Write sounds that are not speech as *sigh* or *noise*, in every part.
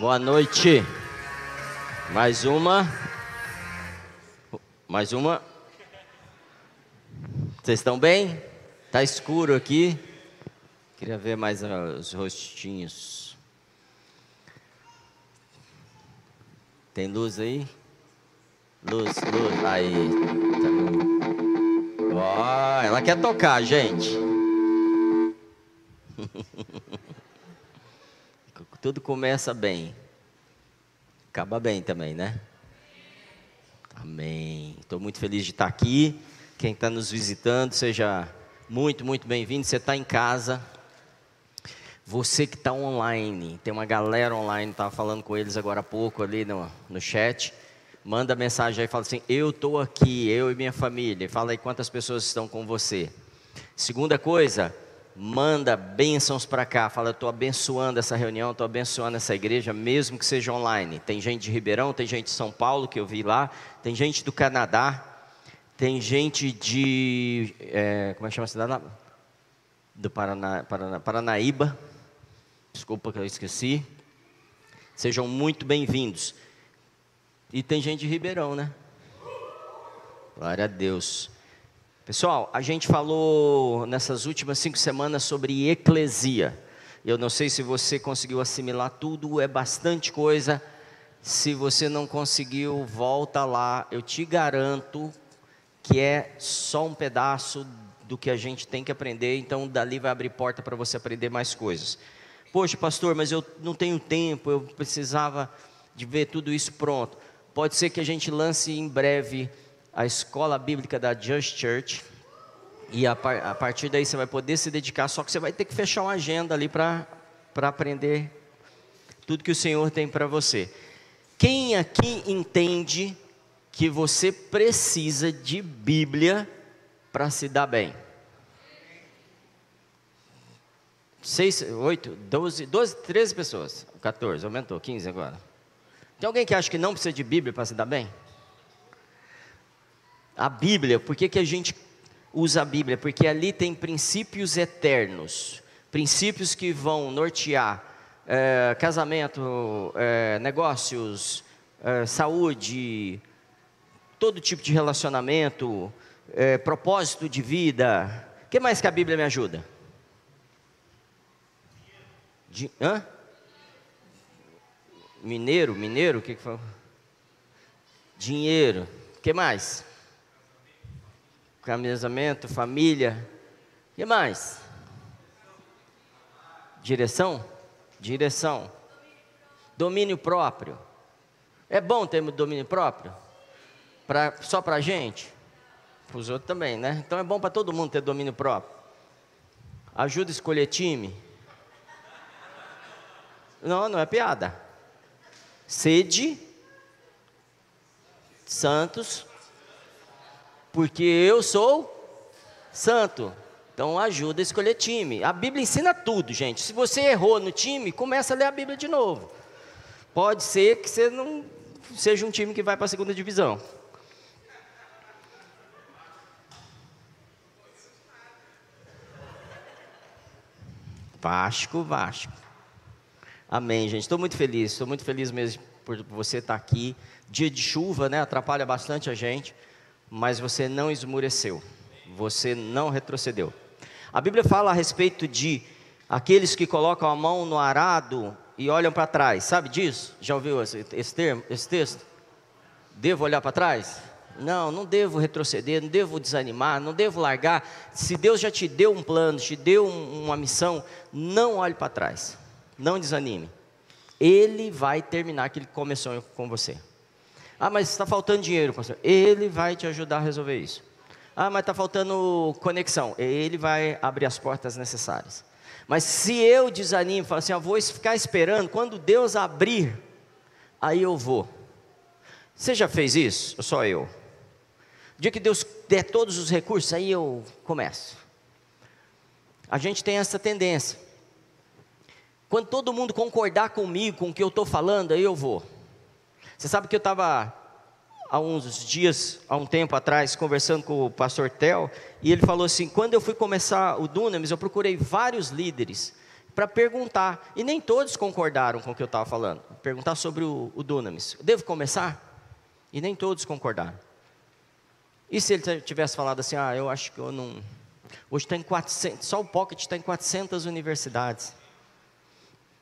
Boa noite. Mais uma. Mais uma. Vocês estão bem? Tá escuro aqui. Queria ver mais os rostinhos. Tem luz aí? Luz, luz. Aí. Tá Ó, ela quer tocar, gente. *laughs* Tudo começa bem. Acaba bem também, né? Amém. Estou muito feliz de estar aqui. Quem está nos visitando, seja muito, muito bem-vindo. Você está em casa. Você que está online, tem uma galera online, estava falando com eles agora há pouco ali no, no chat. Manda mensagem aí, fala assim: Eu estou aqui, eu e minha família. Fala aí quantas pessoas estão com você. Segunda coisa, manda bênçãos para cá. Fala, eu estou abençoando essa reunião, estou abençoando essa igreja, mesmo que seja online. Tem gente de Ribeirão, tem gente de São Paulo que eu vi lá, tem gente do Canadá, tem gente de. É, como é que chama a cidade? Do Paraná, Paraná, Paranaíba. Desculpa que eu esqueci. Sejam muito bem-vindos. E tem gente de Ribeirão, né? Glória a Deus. Pessoal, a gente falou nessas últimas cinco semanas sobre eclesia. Eu não sei se você conseguiu assimilar tudo, é bastante coisa. Se você não conseguiu, volta lá. Eu te garanto que é só um pedaço do que a gente tem que aprender. Então, dali vai abrir porta para você aprender mais coisas. Poxa, pastor, mas eu não tenho tempo, eu precisava de ver tudo isso pronto. Pode ser que a gente lance em breve a escola bíblica da Just Church. E a, par, a, partir daí você vai poder se dedicar, só que você vai ter que fechar uma agenda ali para aprender tudo que o Senhor tem para você. Quem aqui entende que você precisa de Bíblia para se dar bem? Seis, oito, doze, doze, treze pessoas. 14, aumentou, 15 agora. Tem alguém que acha que não precisa de Bíblia para se dar bem? A Bíblia, por que, que a gente usa a Bíblia? Porque ali tem princípios eternos, princípios que vão nortear é, casamento, é, negócios, é, saúde, todo tipo de relacionamento, propósito de vida. O que mais que a Bíblia me ajuda? De, hã? Mineiro, mineiro, o que, que foi? Dinheiro. O que mais? Casamento, família. O que mais? Direção? Direção. Domínio próprio. É bom ter domínio próprio? Pra, só para a gente? Para os outros também, né? Então é bom para todo mundo ter domínio próprio. Ajuda a escolher time. Não, não é piada. Sede, santos, porque eu sou santo. Então ajuda a escolher time. A Bíblia ensina tudo, gente. Se você errou no time, começa a ler a Bíblia de novo. Pode ser que você não seja um time que vai para a segunda divisão. Vasco, Vasco. Amém, gente. Estou muito feliz. Estou muito feliz mesmo por você estar aqui. Dia de chuva, né? Atrapalha bastante a gente mas você não esmureceu, você não retrocedeu. A Bíblia fala a respeito de aqueles que colocam a mão no arado e olham para trás, sabe disso? Já ouviu esse, esse termo, esse texto? Devo olhar para trás? Não, não devo retroceder, não devo desanimar, não devo largar. Se Deus já te deu um plano, te deu um, uma missão, não olhe para trás, não desanime. Ele vai terminar aquilo que começou com você. Ah, mas está faltando dinheiro, pastor. Ele vai te ajudar a resolver isso. Ah, mas está faltando conexão. Ele vai abrir as portas necessárias. Mas se eu desanimo, falo assim, eu vou ficar esperando, quando Deus abrir, aí eu vou. Você já fez isso? Ou só eu? O dia que Deus der todos os recursos, aí eu começo. A gente tem essa tendência. Quando todo mundo concordar comigo, com o que eu estou falando, aí eu vou. Você sabe que eu estava há uns dias, há um tempo atrás, conversando com o pastor Tel, e ele falou assim: quando eu fui começar o Dunamis, eu procurei vários líderes para perguntar. E nem todos concordaram com o que eu estava falando. Perguntar sobre o, o Dunamis. Devo começar? E nem todos concordaram. E se ele tivesse falado assim, ah, eu acho que eu não... Hoje está em 400, só o Pocket está em 400 universidades.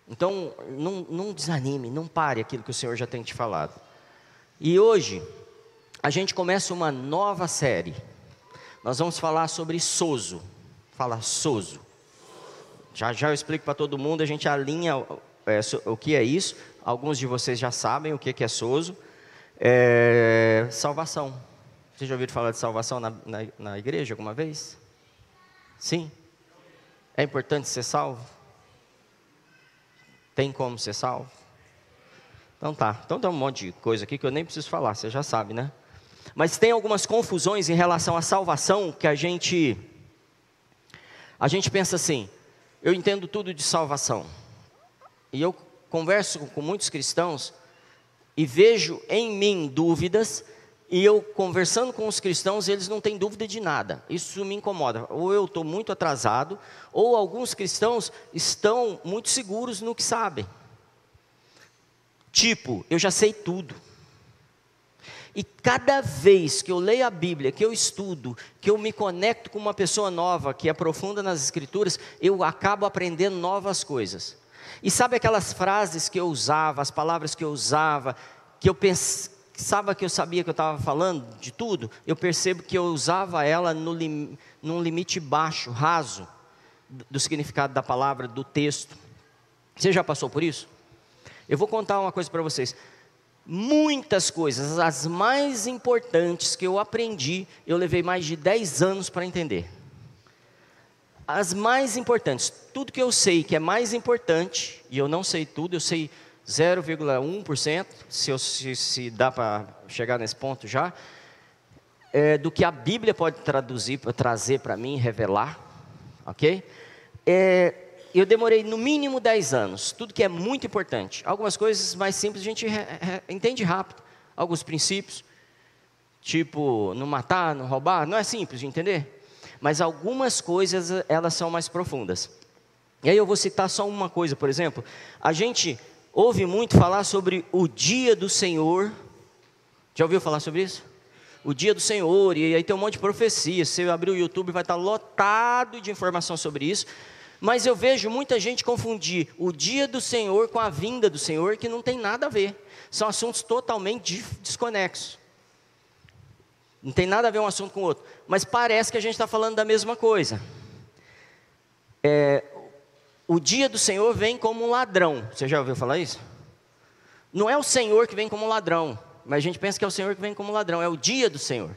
Então, não, não desanime, não pare aquilo que o Senhor já tem te falado. E hoje, a gente começa uma nova série. Nós vamos falar sobre Soso. Fala Soso. Já já eu explico para todo mundo, a gente alinha é, o que é isso. Alguns de vocês já sabem o que é Soso. É, salvação. Vocês já ouviram falar de salvação na, na, na igreja alguma vez? Sim? É importante ser salvo? Tem como ser salvo? Então tá. Então tem um monte de coisa aqui que eu nem preciso falar, você já sabe, né? Mas tem algumas confusões em relação à salvação que a gente a gente pensa assim: eu entendo tudo de salvação. E eu converso com muitos cristãos e vejo em mim dúvidas e eu conversando com os cristãos, eles não têm dúvida de nada. Isso me incomoda. Ou eu estou muito atrasado, ou alguns cristãos estão muito seguros no que sabem. Tipo, eu já sei tudo. E cada vez que eu leio a Bíblia, que eu estudo, que eu me conecto com uma pessoa nova, que aprofunda nas Escrituras, eu acabo aprendendo novas coisas. E sabe aquelas frases que eu usava, as palavras que eu usava, que eu pensava que eu sabia que eu estava falando de tudo? Eu percebo que eu usava ela no lim, num limite baixo, raso, do significado da palavra, do texto. Você já passou por isso? Eu vou contar uma coisa para vocês muitas coisas, as mais importantes que eu aprendi, eu levei mais de 10 anos para entender. As mais importantes, tudo que eu sei que é mais importante, e eu não sei tudo, eu sei 0,1%, se, se, se dá para chegar nesse ponto já, é, do que a Bíblia pode traduzir, trazer para mim, revelar, ok? É, eu demorei no mínimo 10 anos, tudo que é muito importante. Algumas coisas mais simples a gente entende rápido, alguns princípios, tipo não matar, não roubar, não é simples de entender. Mas algumas coisas elas são mais profundas. E aí eu vou citar só uma coisa, por exemplo, a gente ouve muito falar sobre o dia do Senhor. Já ouviu falar sobre isso? O dia do Senhor, e aí tem um monte de profecias. Se você abrir o YouTube, vai estar lotado de informação sobre isso. Mas eu vejo muita gente confundir o dia do Senhor com a vinda do Senhor, que não tem nada a ver. São assuntos totalmente desconexos. Não tem nada a ver um assunto com o outro. Mas parece que a gente está falando da mesma coisa. É, o dia do Senhor vem como um ladrão. Você já ouviu falar isso? Não é o Senhor que vem como um ladrão, mas a gente pensa que é o Senhor que vem como ladrão, é o dia do Senhor.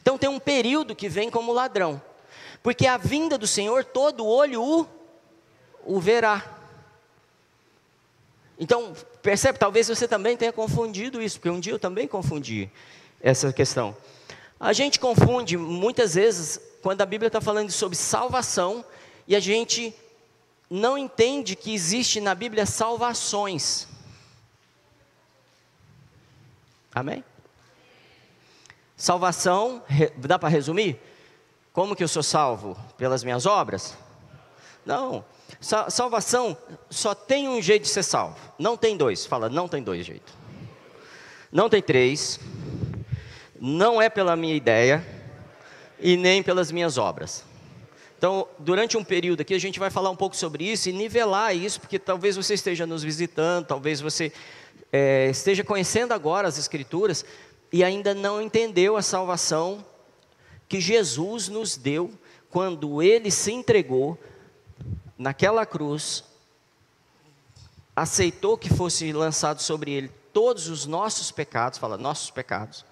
Então tem um período que vem como ladrão. Porque a vinda do Senhor, todo olho o, o verá. Então, percebe, talvez você também tenha confundido isso, porque um dia eu também confundi essa questão. A gente confunde muitas vezes quando a Bíblia está falando sobre salvação e a gente não entende que existe na Bíblia salvações. Amém? Salvação, dá para resumir? Como que eu sou salvo? Pelas minhas obras? Não. Salvação só tem um jeito de ser salvo. Não tem dois. Fala, não tem dois jeitos. Não tem três. Não é pela minha ideia e nem pelas minhas obras. Então, durante um período aqui, a gente vai falar um pouco sobre isso e nivelar isso, porque talvez você esteja nos visitando, talvez você é, esteja conhecendo agora as Escrituras e ainda não entendeu a salvação que Jesus nos deu quando ele se entregou naquela cruz, aceitou que fosse lançado sobre ele todos os nossos pecados, fala nossos pecados,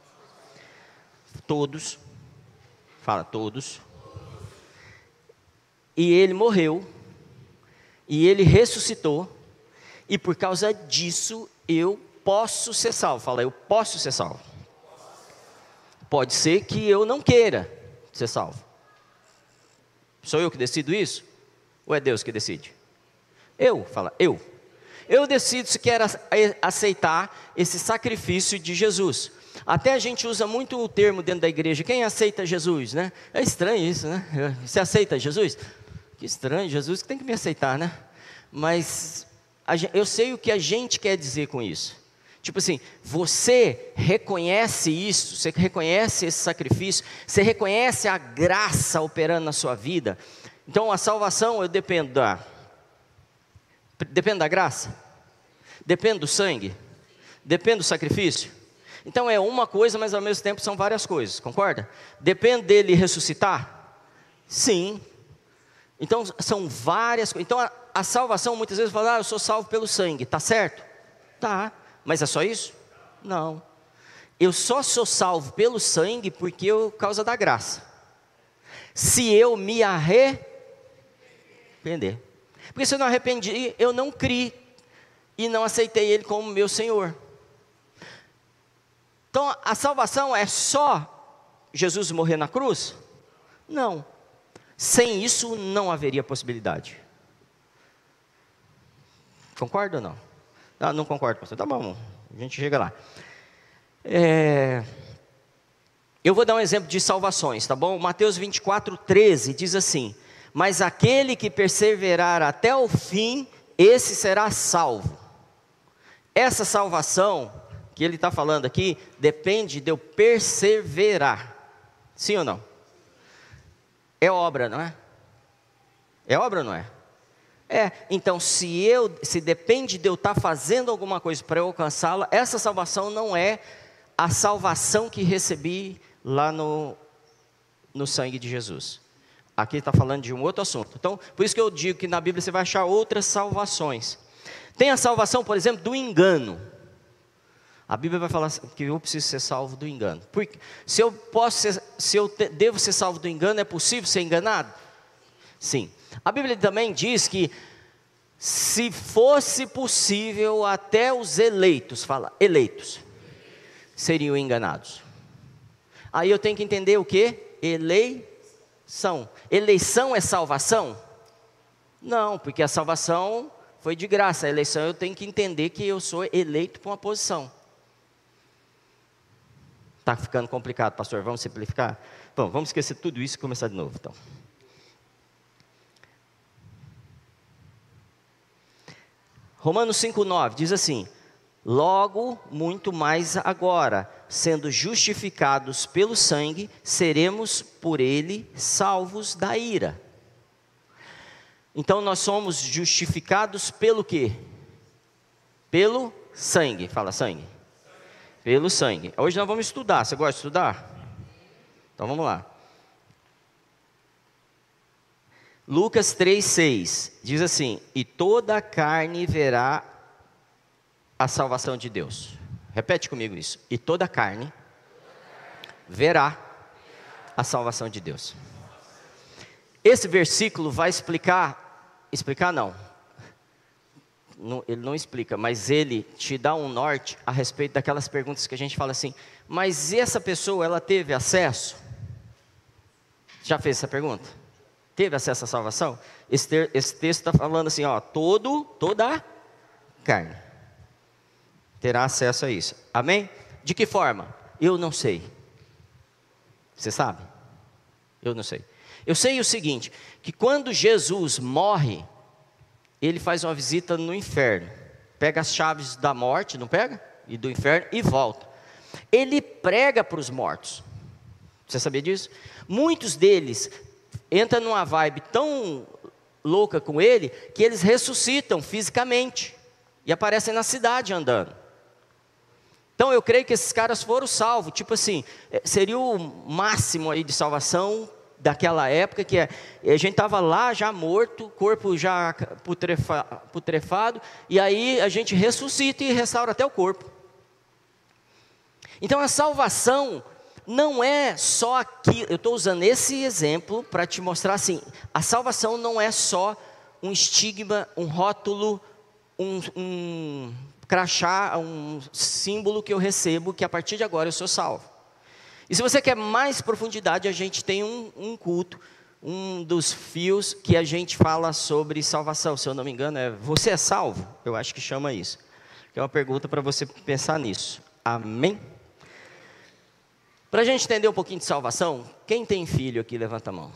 todos, fala todos, e ele morreu, e ele ressuscitou, e por causa disso eu posso ser salvo, fala eu posso ser salvo. Pode ser que eu não queira ser salvo. Sou eu que decido isso? Ou é Deus que decide? Eu, fala, eu. Eu decido se quero aceitar esse sacrifício de Jesus. Até a gente usa muito o termo dentro da igreja, quem aceita Jesus, né? É estranho isso, né? *laughs* Você aceita Jesus? Que estranho, Jesus que tem que me aceitar, né? mas eu sei o que a gente quer dizer com isso. Tipo assim, você reconhece isso, você reconhece esse sacrifício, você reconhece a graça operando na sua vida. Então a salvação eu dependo da depende da graça? Depende do sangue? Depende do sacrifício? Então é uma coisa, mas ao mesmo tempo são várias coisas, concorda? Depende dele ressuscitar? Sim. Então são várias coisas. Então a, a salvação muitas vezes fala, ah, eu sou salvo pelo sangue, tá certo? Tá. Mas é só isso? Não. Eu só sou salvo pelo sangue porque eu causa da graça. Se eu me arrepender. Porque se eu não arrependi, eu não criei e não aceitei Ele como meu Senhor. Então a salvação é só Jesus morrer na cruz? Não. Sem isso não haveria possibilidade. Concorda ou não? Ah, não concordo, pastor. Tá bom, a gente chega lá. É... Eu vou dar um exemplo de salvações, tá bom? Mateus 24, 13 diz assim: Mas aquele que perseverar até o fim, esse será salvo. Essa salvação que ele está falando aqui depende de eu perseverar. Sim ou não? É obra, não é? É obra ou não é? É, então se eu, se depende de eu estar tá fazendo alguma coisa para eu alcançá-la, essa salvação não é a salvação que recebi lá no, no sangue de Jesus. Aqui está falando de um outro assunto. Então, por isso que eu digo que na Bíblia você vai achar outras salvações. Tem a salvação, por exemplo, do engano. A Bíblia vai falar que eu preciso ser salvo do engano. Porque se eu posso ser, se eu te, devo ser salvo do engano, é possível ser enganado? Sim. A Bíblia também diz que se fosse possível, até os eleitos, fala, eleitos, seriam enganados. Aí eu tenho que entender o que? Eleição. Eleição é salvação? Não, porque a salvação foi de graça. A eleição eu tenho que entender que eu sou eleito para uma posição. Está ficando complicado, pastor. Vamos simplificar? Bom, vamos esquecer tudo isso e começar de novo, então. Romanos 5,9 diz assim: Logo, muito mais agora, sendo justificados pelo sangue, seremos por ele salvos da ira. Então nós somos justificados pelo quê? Pelo sangue. Fala sangue. Pelo sangue. Hoje nós vamos estudar. Você gosta de estudar? Então vamos lá. Lucas 3,6 diz assim: E toda a carne verá a salvação de Deus. Repete comigo isso. E toda a carne verá a salvação de Deus. Esse versículo vai explicar, explicar não, não, ele não explica, mas ele te dá um norte a respeito daquelas perguntas que a gente fala assim, mas essa pessoa, ela teve acesso? Já fez essa pergunta? teve acesso à salvação? Esse, ter, esse texto está falando assim, ó, todo, toda carne terá acesso a isso. Amém? De que forma? Eu não sei. Você sabe? Eu não sei. Eu sei o seguinte, que quando Jesus morre, ele faz uma visita no inferno. Pega as chaves da morte, não pega? E do inferno e volta. Ele prega para os mortos. Você sabia disso? Muitos deles entra numa vibe tão louca com ele que eles ressuscitam fisicamente e aparecem na cidade andando. Então eu creio que esses caras foram salvos, tipo assim, é, seria o máximo aí de salvação daquela época que é, a gente estava lá já morto, corpo já putrefa, putrefado, e aí a gente ressuscita e restaura até o corpo. Então a salvação não é só aqui, eu estou usando esse exemplo para te mostrar assim: a salvação não é só um estigma, um rótulo, um, um crachá, um símbolo que eu recebo que a partir de agora eu sou salvo. E se você quer mais profundidade, a gente tem um, um culto, um dos fios que a gente fala sobre salvação, se eu não me engano, é Você é salvo? Eu acho que chama isso. Que é uma pergunta para você pensar nisso. Amém? Para a gente entender um pouquinho de salvação, quem tem filho aqui, levanta a mão.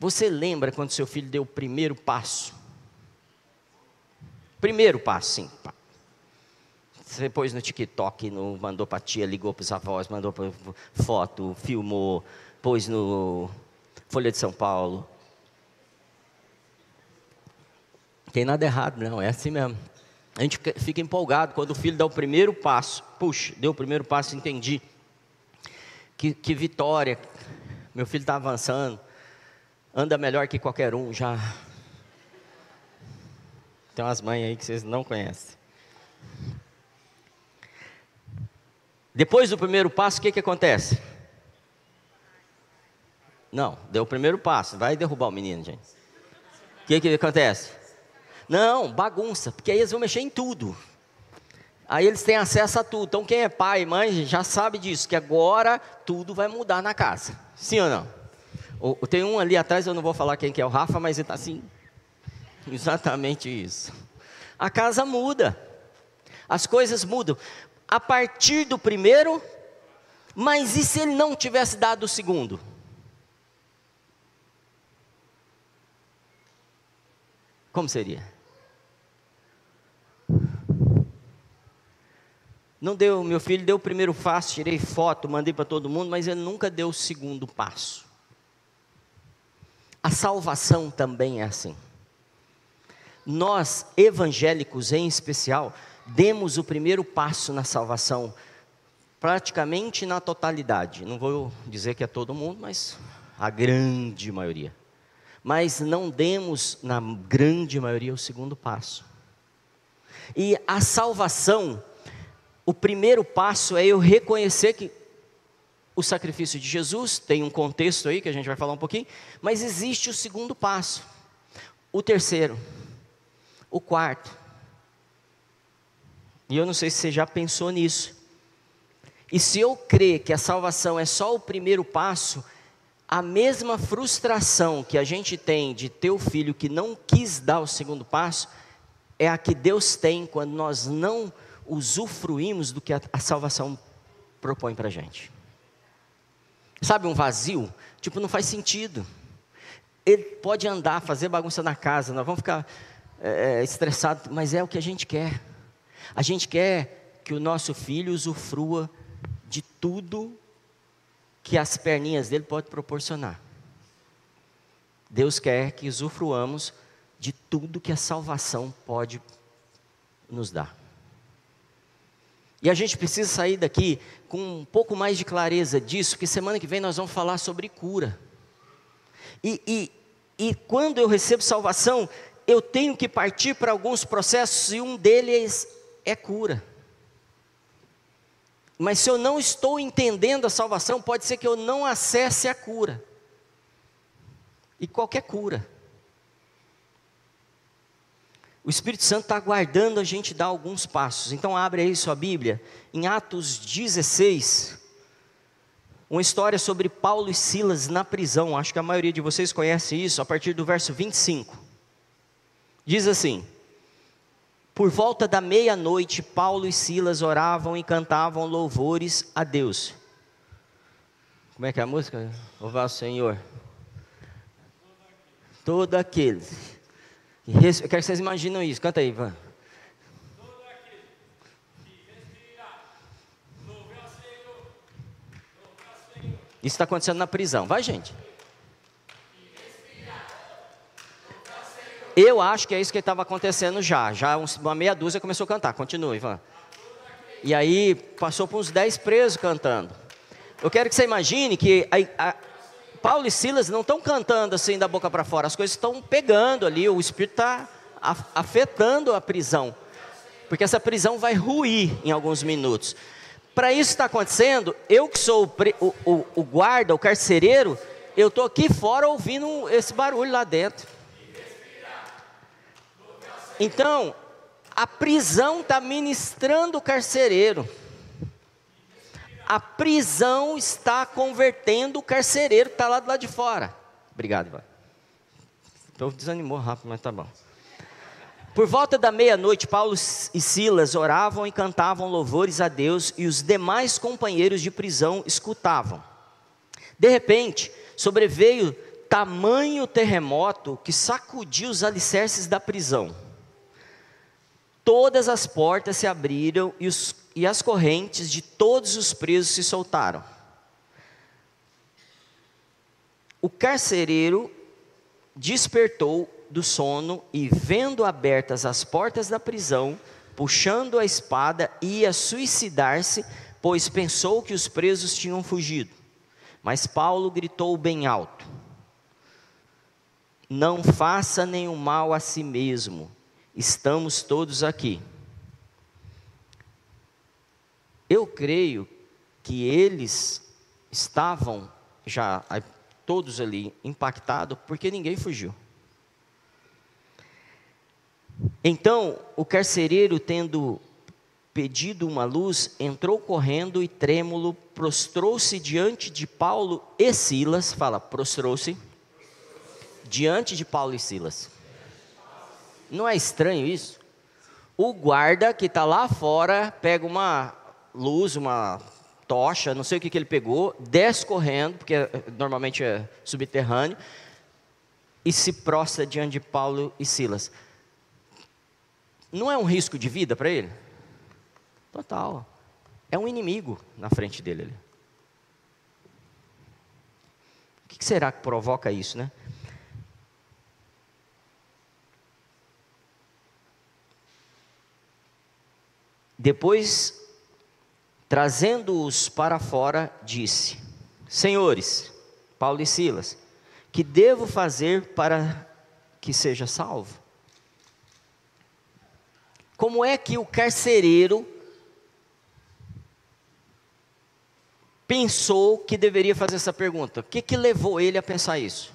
Você lembra quando seu filho deu o primeiro passo? Primeiro passo, sim. Você pôs no TikTok, no, mandou para tia, ligou para os avós, mandou pra, foto, filmou, pôs no Folha de São Paulo. Tem nada errado, não, é assim mesmo. A gente fica empolgado quando o filho dá o primeiro passo. Puxa, deu o primeiro passo, entendi. Que, que vitória. Meu filho está avançando. Anda melhor que qualquer um já. Tem umas mães aí que vocês não conhecem. Depois do primeiro passo, o que, que acontece? Não, deu o primeiro passo, vai derrubar o menino, gente. O que, que acontece? Não, bagunça, porque aí eles vão mexer em tudo. Aí eles têm acesso a tudo. Então quem é pai e mãe já sabe disso, que agora tudo vai mudar na casa. Sim ou não? Tem um ali atrás, eu não vou falar quem que é o Rafa, mas ele está assim. *laughs* Exatamente isso. A casa muda. As coisas mudam a partir do primeiro, mas e se ele não tivesse dado o segundo? Como seria? Não deu, meu filho deu o primeiro passo, tirei foto, mandei para todo mundo, mas ele nunca deu o segundo passo. A salvação também é assim. Nós, evangélicos em especial, demos o primeiro passo na salvação, praticamente na totalidade. Não vou dizer que é todo mundo, mas a grande maioria. Mas não demos, na grande maioria, o segundo passo. E a salvação, o primeiro passo é eu reconhecer que o sacrifício de Jesus, tem um contexto aí que a gente vai falar um pouquinho, mas existe o segundo passo, o terceiro, o quarto, e eu não sei se você já pensou nisso. E se eu crer que a salvação é só o primeiro passo, a mesma frustração que a gente tem de ter o filho que não quis dar o segundo passo, é a que Deus tem quando nós não usufruímos do que a, salvação propõe para a gente. Sabe um vazio? Tipo, não faz sentido. Ele pode andar, fazer bagunça na casa, nós vamos ficar é, estressados, mas é o que a gente quer. A gente quer que o nosso filho usufrua de tudo que as perninhas dele podem proporcionar. Deus quer que usufruamos de tudo que a salvação pode nos dar. E a gente precisa sair daqui com um pouco mais de clareza disso, porque semana que vem nós vamos falar sobre cura. E, e, e quando eu recebo salvação, eu tenho que partir para alguns processos, e um deles é cura. Mas se eu não estou entendendo a salvação, pode ser que eu não acesse a cura. E qualquer cura. O Espírito Santo está aguardando a gente dar alguns passos. Então abre aí sua Bíblia, em Atos 16, uma história sobre Paulo e Silas na prisão. Acho que a maioria de vocês conhece isso, a partir do verso 25. Diz assim: por volta da meia-noite, Paulo e Silas oravam e cantavam louvores a Deus. Como é que é a música? Louvar o Senhor. Todo aquele. Eu quero que vocês imaginem isso. Canta aí, Ivan. Isso está acontecendo na prisão. Vai, gente. Eu acho que é isso que estava acontecendo já. Já uma meia dúzia começou a cantar. Continue, Ivan. E aí passou por uns dez presos cantando. Eu quero que você imagine que a, a, Paulo e Silas não estão cantando assim da boca para fora. As coisas estão pegando ali. O Espírito está afetando a prisão. Porque essa prisão vai ruir em alguns minutos. Para isso estar acontecendo, eu que sou o, o, o guarda, o carcereiro, eu estou aqui fora ouvindo esse barulho lá dentro. Então, a prisão está ministrando o carcereiro. A prisão está convertendo o carcereiro que está lá do lado de fora. Obrigado, Ivan. Então desanimou rápido, mas tá bom. Por volta da meia-noite, Paulo e Silas oravam e cantavam louvores a Deus e os demais companheiros de prisão escutavam. De repente, sobreveio tamanho terremoto que sacudiu os alicerces da prisão. Todas as portas se abriram e, os, e as correntes de todos os presos se soltaram. O carcereiro despertou do sono e, vendo abertas as portas da prisão, puxando a espada, ia suicidar-se, pois pensou que os presos tinham fugido. Mas Paulo gritou bem alto: Não faça nenhum mal a si mesmo, estamos todos aqui. Eu creio que eles estavam já todos ali impactados, porque ninguém fugiu. Então, o carcereiro, tendo pedido uma luz, entrou correndo e trêmulo, prostrou-se diante de Paulo e Silas. Fala, prostrou-se diante de Paulo e Silas. Não é estranho isso? O guarda que está lá fora pega uma luz, uma tocha, não sei o que, que ele pegou, desce correndo, porque normalmente é subterrâneo, e se prostra diante de Paulo e Silas. Não é um risco de vida para ele? Total. É um inimigo na frente dele. O que será que provoca isso, né? Depois Trazendo-os para fora, disse: Senhores, Paulo e Silas, que devo fazer para que seja salvo? Como é que o carcereiro pensou que deveria fazer essa pergunta? O que, que levou ele a pensar isso?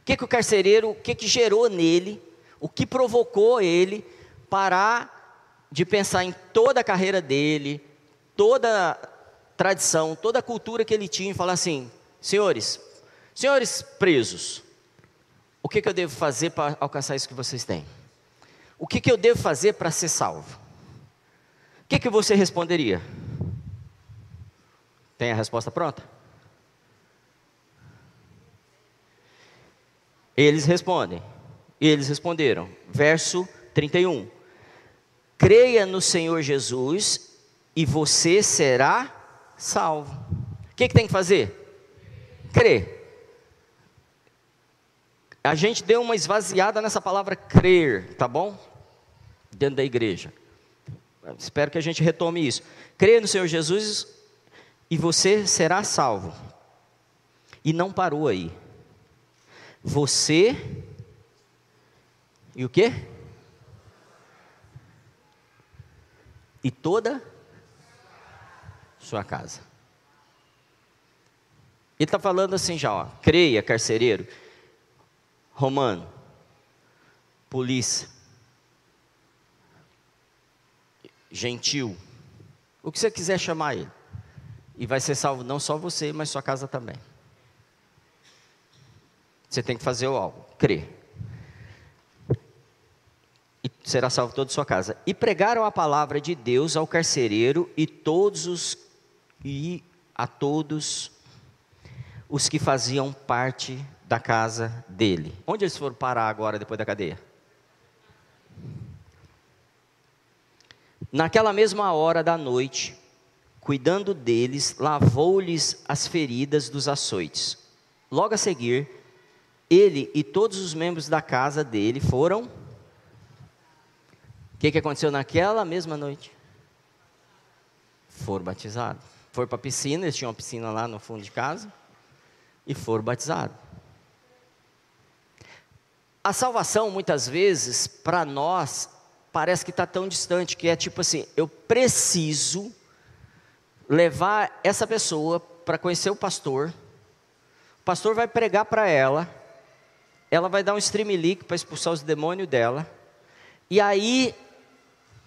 O que, que o carcereiro, o que, que gerou nele, o que provocou ele parar de pensar em toda a carreira dele, toda a tradição, toda a cultura que ele tinha e falar assim: senhores, senhores presos, o que, que eu devo fazer para alcançar isso que vocês têm? O que, que eu devo fazer para ser salvo? O que, que você responderia? Tem a resposta pronta? Eles respondem. Eles responderam. Verso 31. Creia no Senhor Jesus e você será salvo. O que, que tem que fazer? Crer. A gente deu uma esvaziada nessa palavra crer, tá bom? Dentro da igreja. Espero que a gente retome isso. Crer no Senhor Jesus e você será salvo. E não parou aí. Você e o quê? E toda sua casa. Ele está falando assim já, ó, creia, carcereiro, romano, polícia, gentil, o que você quiser chamar ele. E vai ser salvo não só você, mas sua casa também. Você tem que fazer algo, crer. E será salvo toda a sua casa. E pregaram a palavra de Deus ao carcereiro e todos os e a todos os que faziam parte da casa dele. Onde eles foram parar agora depois da cadeia? Naquela mesma hora da noite, cuidando deles, lavou-lhes as feridas dos açoites. Logo a seguir, ele e todos os membros da casa dele foram. O que, que aconteceu naquela mesma noite? Foram batizados foram para a piscina, eles tinham uma piscina lá no fundo de casa, e foram batizados. A salvação, muitas vezes, para nós, parece que está tão distante, que é tipo assim: eu preciso levar essa pessoa para conhecer o pastor, o pastor vai pregar para ela, ela vai dar um streamlink para expulsar os demônios dela, e aí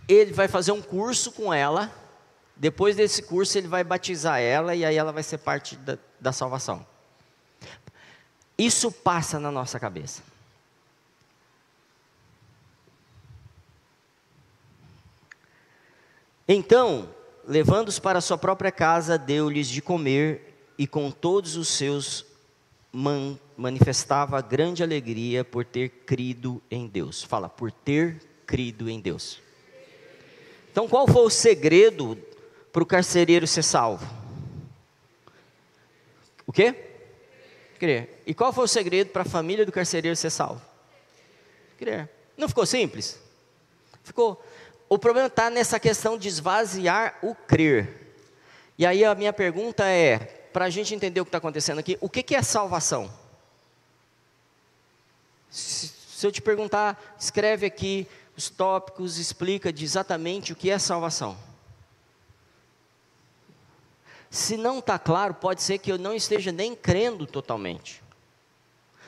ele vai fazer um curso com ela, depois desse curso, ele vai batizar ela e aí ela vai ser parte da, da salvação. Isso passa na nossa cabeça. Então, levando-os para sua própria casa, deu-lhes de comer e com todos os seus man, manifestava grande alegria por ter crido em Deus. Fala, por ter crido em Deus. Então, qual foi o segredo para o carcereiro ser salvo? O quê? Crer. E qual foi o segredo para a família do carcereiro ser salvo? Crer. Não ficou simples? Ficou. O problema está nessa questão de esvaziar o crer. E aí a minha pergunta é, para a gente entender o que está acontecendo aqui, o que, que é salvação? Se, se eu te perguntar, escreve aqui os tópicos, explica exatamente o que é salvação. Se não está claro, pode ser que eu não esteja nem crendo totalmente.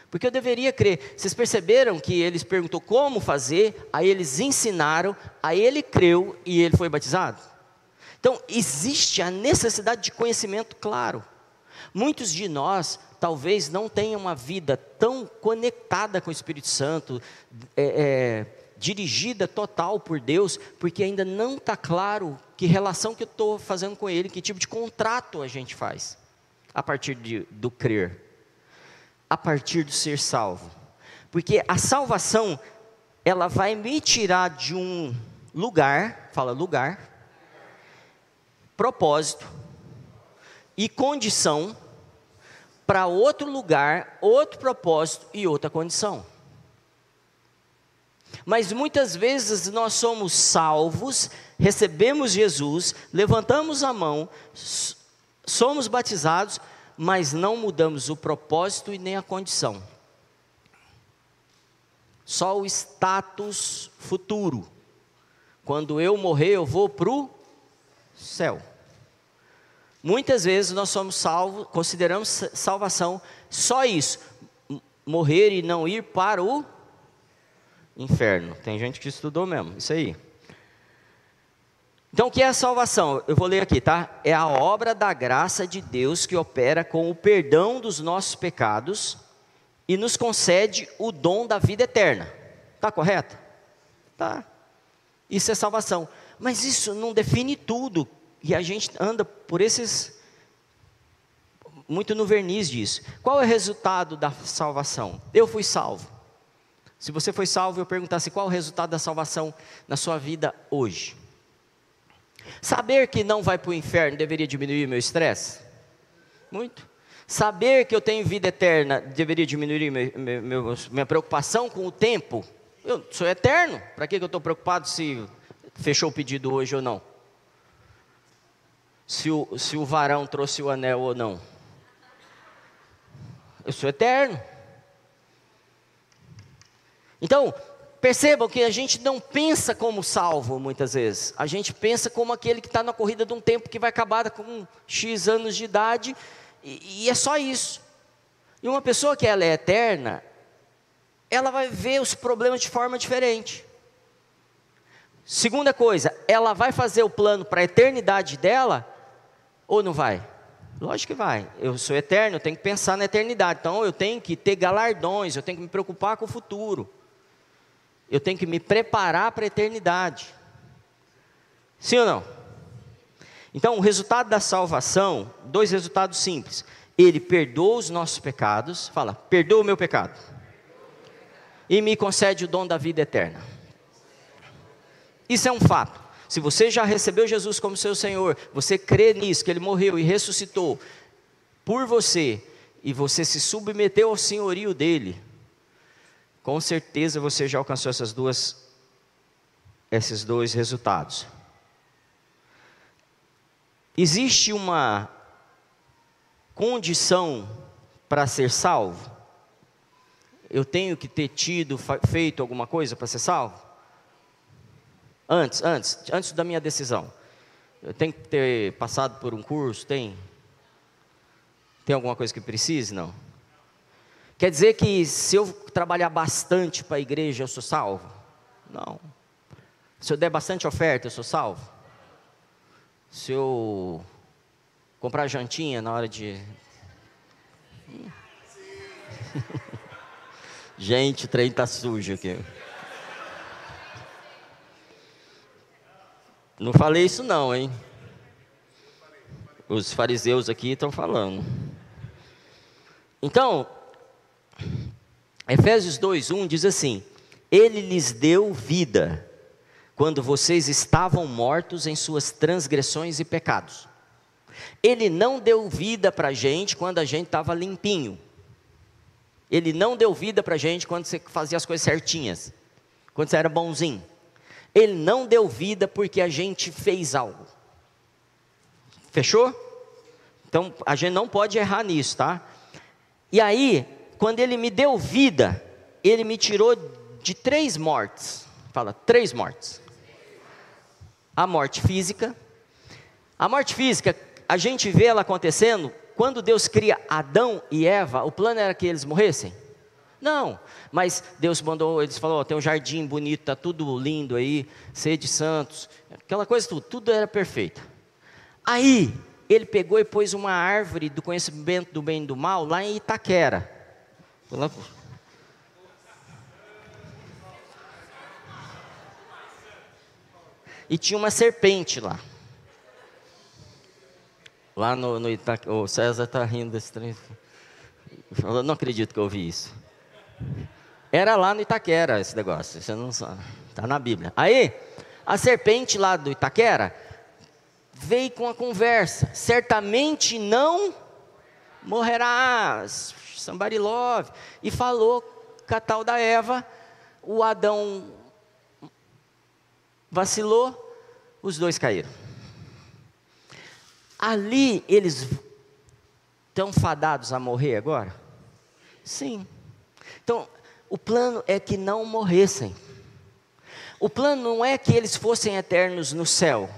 Porque eu deveria crer. Vocês perceberam que eles perguntou como fazer, aí eles ensinaram, aí ele creu e ele foi batizado? Então, existe a necessidade de conhecimento claro. Muitos de nós talvez não tenham uma vida tão conectada com o Espírito Santo, é, é, dirigida total por Deus, porque ainda não está claro que relação que eu estou fazendo com Ele, que tipo de contrato a gente faz, a partir de, do crer, a partir do ser salvo. Porque a salvação, ela vai me tirar de um lugar, fala lugar, propósito e condição, para outro lugar, outro propósito e outra condição. Mas muitas vezes nós somos salvos, recebemos Jesus, levantamos a mão, somos batizados, mas não mudamos o propósito e nem a condição. Só o status futuro. Quando eu morrer, eu vou para o céu. Muitas vezes nós somos salvos, consideramos salvação só isso, morrer e não ir para o inferno. Tem gente que estudou mesmo, isso aí. Então, o que é a salvação? Eu vou ler aqui, tá? É a obra da graça de Deus que opera com o perdão dos nossos pecados e nos concede o dom da vida eterna. Tá correto? Tá. Isso é salvação. Mas isso não define tudo. E a gente anda por esses muito no verniz disso. Qual é o resultado da salvação? Eu fui salvo. Se você foi salvo, eu perguntasse qual o resultado da salvação na sua vida hoje. Saber que não vai para o inferno deveria diminuir meu estresse? Muito. Saber que eu tenho vida eterna deveria diminuir meu, meu, minha preocupação com o tempo? Eu sou eterno, para que eu estou preocupado se fechou o pedido hoje ou não? Se o, se o varão trouxe o anel ou não? Eu sou eterno. Então, percebam que a gente não pensa como salvo muitas vezes. A gente pensa como aquele que está na corrida de um tempo que vai acabar com X anos de idade, e, e é só isso. E uma pessoa que ela é eterna, ela vai ver os problemas de forma diferente. Segunda coisa, ela vai fazer o plano para a eternidade dela ou não vai? Lógico que vai. Eu sou eterno, eu tenho que pensar na eternidade. Então eu tenho que ter galardões, eu tenho que me preocupar com o futuro eu tenho que me preparar para a eternidade. Sim ou não? Então, o resultado da salvação, dois resultados simples. Ele perdoa os nossos pecados, fala, perdoa o meu pecado. E me concede o dom da vida eterna. Isso é um fato. Se você já recebeu Jesus como seu Senhor, você crê nisso, que Ele morreu e ressuscitou por você, e você se submeteu ao senhorio dele, com certeza você já alcançou essas duas, esses dois resultados. Existe uma condição para ser salvo? Eu tenho que ter tido, feito alguma coisa para ser salvo? Antes, antes, antes da minha decisão. Eu tenho que ter passado por um curso? Tem? Tem alguma coisa que precise? Não. Quer dizer que se eu trabalhar bastante para a igreja, eu sou salvo? Não. Se eu der bastante oferta, eu sou salvo? Se eu comprar jantinha na hora de. *laughs* Gente, o trem está sujo aqui. Não falei isso não, hein? Os fariseus aqui estão falando. Então, Efésios 2:1 diz assim: Ele lhes deu vida quando vocês estavam mortos em suas transgressões e pecados. Ele não deu vida para a gente quando a gente estava limpinho. Ele não deu vida para a gente quando você fazia as coisas certinhas, quando você era bonzinho. Ele não deu vida porque a gente fez algo. Fechou? Então a gente não pode errar nisso, tá? E aí, quando ele me deu vida, ele me tirou de três mortes. Fala, três mortes. A morte física. A morte física, a gente vê ela acontecendo quando Deus cria Adão e Eva, o plano era que eles morressem? Não, mas Deus mandou, eles falou, oh, tem um jardim bonito, tá tudo lindo aí, sede santos, aquela coisa tudo, tudo era perfeito. Aí, ele pegou e pôs uma árvore do conhecimento do bem e do mal lá em Itaquera. E tinha uma serpente lá. Lá no, no o César está rindo desse trem. Eu não acredito que eu ouvi isso. Era lá no Itaquera esse negócio, você não sabe. Está na Bíblia. Aí, a serpente lá do Itaquera veio com a conversa. Certamente não morrerás. Somebody love. E falou com a tal da Eva. O Adão vacilou, os dois caíram. Ali eles estão fadados a morrer agora? Sim. Então, o plano é que não morressem. O plano não é que eles fossem eternos no céu.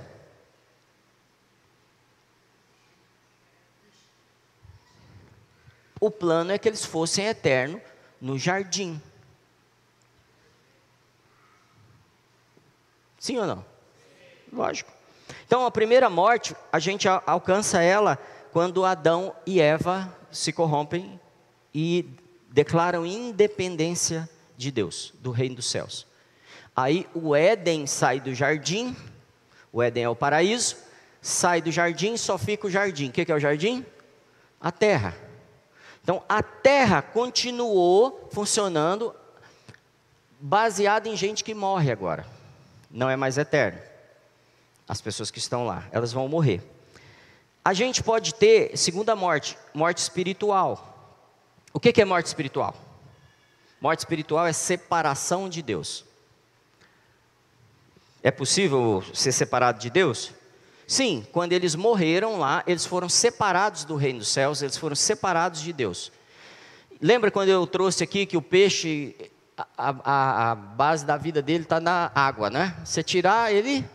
O plano é que eles fossem eternos no jardim. Sim ou não? Lógico. Então, a primeira morte, a gente alcança ela quando Adão e Eva se corrompem e declaram independência de Deus, do reino dos céus. Aí o Éden sai do jardim, o Éden é o paraíso, sai do jardim, só fica o jardim. O que é o jardim? A terra. Então, a terra continuou funcionando baseada em gente que morre agora. Não é mais eterno. As pessoas que estão lá, elas vão morrer. A gente pode ter segunda morte, morte espiritual. O que é morte espiritual? Morte espiritual é separação de Deus. É possível ser separado de Deus? Sim, quando eles morreram lá, eles foram separados do reino dos céus, eles foram separados de Deus. Lembra quando eu trouxe aqui que o peixe, a, a, a base da vida dele está na água, né? Você tirar, ele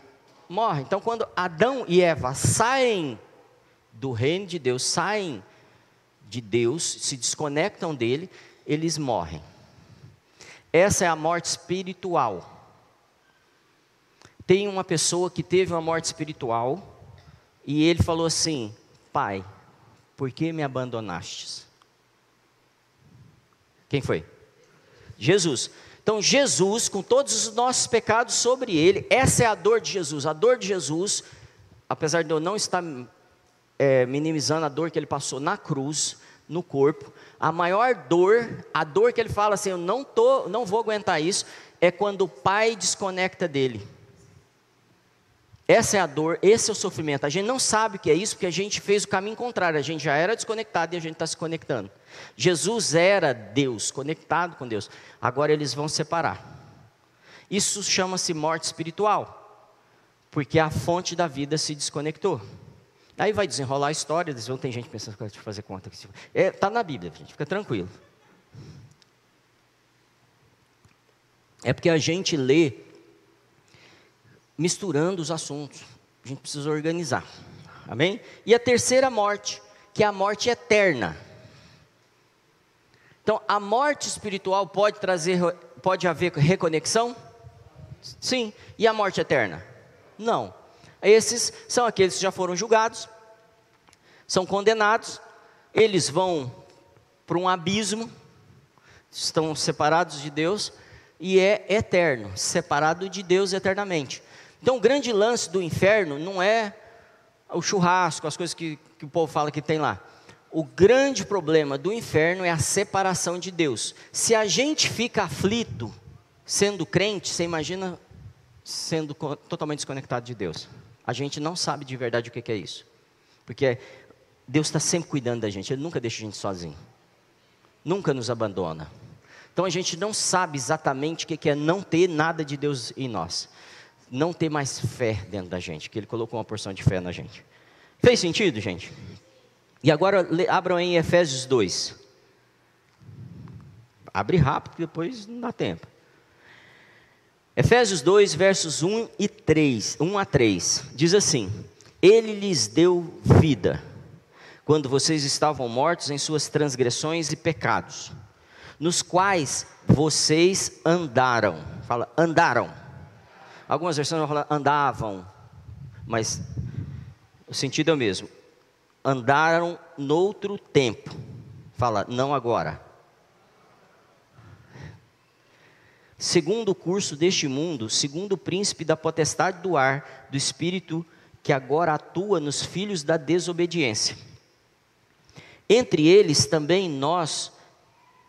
morre. Então, quando Adão e Eva saem do reino de Deus, saem de Deus, se desconectam dele, eles morrem. Essa é a morte espiritual. Tem uma pessoa que teve uma morte espiritual e ele falou assim: Pai, por que me abandonastes? Quem foi? Jesus. Então, Jesus, com todos os nossos pecados sobre ele, essa é a dor de Jesus. A dor de Jesus, apesar de eu não estar é, minimizando a dor que ele passou na cruz, no corpo, a maior dor, a dor que ele fala assim: Eu não, tô, não vou aguentar isso, é quando o pai desconecta dele. Essa é a dor, esse é o sofrimento. A gente não sabe o que é isso porque a gente fez o caminho contrário. A gente já era desconectado e a gente está se conectando. Jesus era Deus, conectado com Deus. Agora eles vão separar. Isso chama-se morte espiritual, porque a fonte da vida se desconectou. Aí vai desenrolar a história, vão ter gente pensando que fazer conta. Está é, tá na Bíblia, gente, fica tranquilo. É porque a gente lê misturando os assuntos. A gente precisa organizar. Amém? E a terceira morte, que é a morte eterna. Então, a morte espiritual pode trazer, pode haver reconexão? Sim. E a morte eterna? Não. Esses são aqueles que já foram julgados, são condenados, eles vão para um abismo, estão separados de Deus e é eterno, separado de Deus eternamente. Então, o grande lance do inferno não é o churrasco, as coisas que, que o povo fala que tem lá. O grande problema do inferno é a separação de Deus. Se a gente fica aflito sendo crente, você imagina sendo totalmente desconectado de Deus. A gente não sabe de verdade o que é isso. Porque Deus está sempre cuidando da gente, Ele nunca deixa a gente sozinho. Nunca nos abandona. Então a gente não sabe exatamente o que é não ter nada de Deus em nós. Não ter mais fé dentro da gente, que Ele colocou uma porção de fé na gente. Fez sentido, gente? E agora abram em Efésios 2. Abre rápido, depois não dá tempo. Efésios 2, versos 1 e 3, 1 a 3, diz assim: Ele lhes deu vida, quando vocês estavam mortos em suas transgressões e pecados, nos quais vocês andaram. Fala, andaram. Algumas versões vão falar andavam, mas o sentido é o mesmo. Andaram noutro tempo. Fala, não agora. Segundo o curso deste mundo, segundo o príncipe da potestade do ar, do espírito que agora atua nos filhos da desobediência. Entre eles também nós,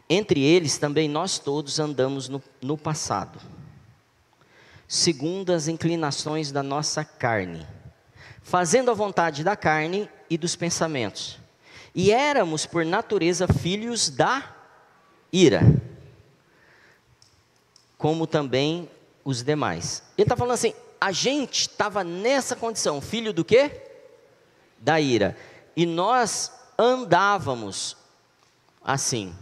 entre eles também nós todos andamos no, no passado, segundo as inclinações da nossa carne fazendo a vontade da carne e dos pensamentos. E éramos, por natureza, filhos da ira, como também os demais. Ele está falando assim: a gente estava nessa condição, filho do quê? Da ira. E nós andávamos assim.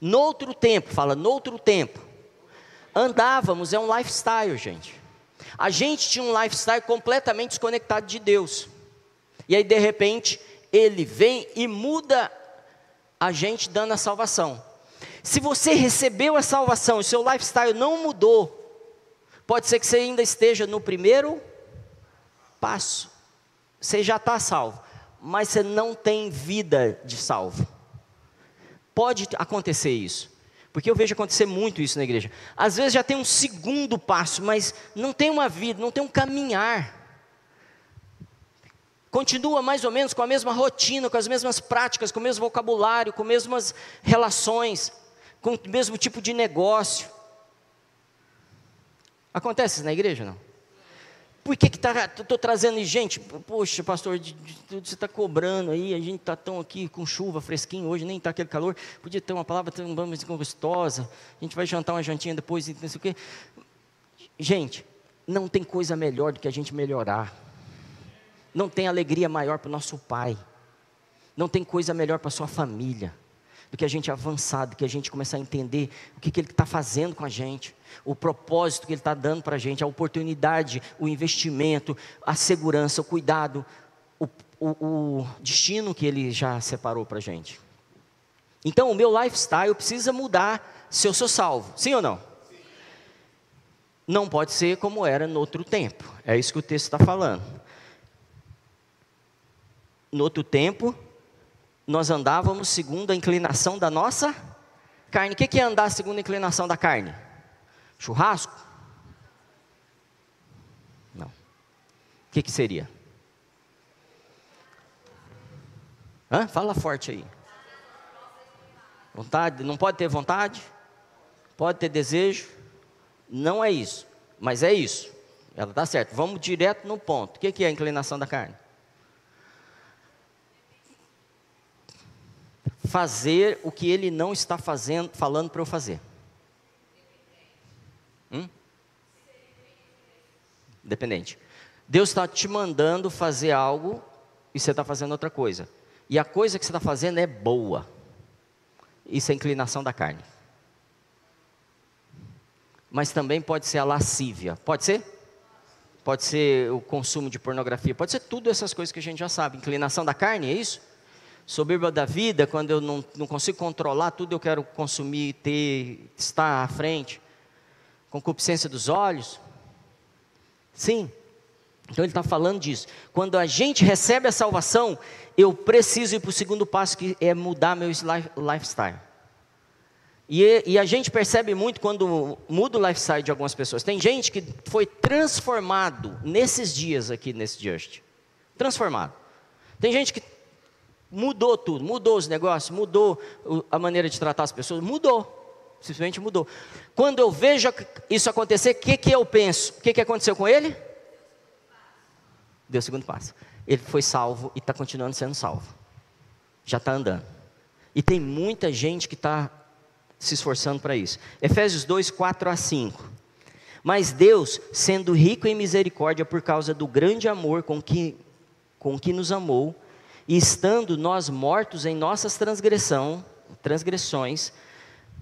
Noutro tempo, fala, noutro tempo. Andávamos, é um lifestyle, gente. A gente tinha um lifestyle completamente desconectado de Deus. E aí, de repente, Ele vem e muda a gente dando a salvação. Se você recebeu a salvação e seu lifestyle não mudou, pode ser que você ainda esteja no primeiro passo. Você já está salvo, mas você não tem vida de salvo. Pode acontecer isso. Porque eu vejo acontecer muito isso na igreja. Às vezes já tem um segundo passo, mas não tem uma vida, não tem um caminhar. Continua mais ou menos com a mesma rotina, com as mesmas práticas, com o mesmo vocabulário, com as mesmas relações, com o mesmo tipo de negócio. Acontece na igreja, não? Por que tá, estou trazendo gente? Poxa, pastor, de, de, você está cobrando aí, a gente está tão aqui com chuva, fresquinho, hoje nem está aquele calor, podia ter uma palavra tão gostosa, a gente vai jantar uma jantinha depois, não sei o quê. Gente, não tem coisa melhor do que a gente melhorar. Não tem alegria maior para o nosso pai. Não tem coisa melhor para a sua família do que a gente avançar, do que a gente começar a entender o que, que Ele está fazendo com a gente, o propósito que Ele está dando para a gente, a oportunidade, o investimento, a segurança, o cuidado, o, o, o destino que Ele já separou para a gente. Então, o meu lifestyle precisa mudar se eu sou salvo, sim ou não? Não pode ser como era no outro tempo, é isso que o texto está falando. No outro tempo, nós andávamos segundo a inclinação da nossa carne. O que é andar segundo a inclinação da carne? Churrasco? Não. O que, que seria? Hã? Fala forte aí. Vontade, não pode ter vontade? Pode ter desejo? Não é isso, mas é isso. Ela está certa. Vamos direto no ponto. O que é a inclinação da carne? Fazer o que ele não está fazendo, falando para eu fazer. Hum? Dependente. Deus está te mandando fazer algo e você está fazendo outra coisa. E a coisa que você está fazendo é boa. Isso é inclinação da carne. Mas também pode ser a lascívia. Pode ser? Pode ser o consumo de pornografia. Pode ser tudo essas coisas que a gente já sabe. Inclinação da carne, é isso? Soberba da vida, quando eu não, não consigo controlar tudo, eu quero consumir, ter, estar à frente. Concupiscência dos olhos. Sim. Então ele está falando disso. Quando a gente recebe a salvação, eu preciso ir para o segundo passo, que é mudar meu lifestyle. E, e, a gente percebe muito quando muda o lifestyle de algumas pessoas. Tem gente que foi transformado nesses dias aqui, nesse Just. Transformado. Tem gente que mudou tudo, mudou os negócios, mudou a maneira de tratar as pessoas, mudou. Simplesmente mudou. Quando eu vejo isso acontecer, o que, que eu penso? O que, que aconteceu com ele? Deu o segundo passo. Ele foi salvo e está continuando sendo salvo. Já está andando. E tem muita gente que está se esforçando para isso. Efésios 2, 4 a 5. Mas Deus, sendo rico em misericórdia por causa do grande amor com que, com que nos amou, e estando nós mortos em nossas transgressão, transgressões,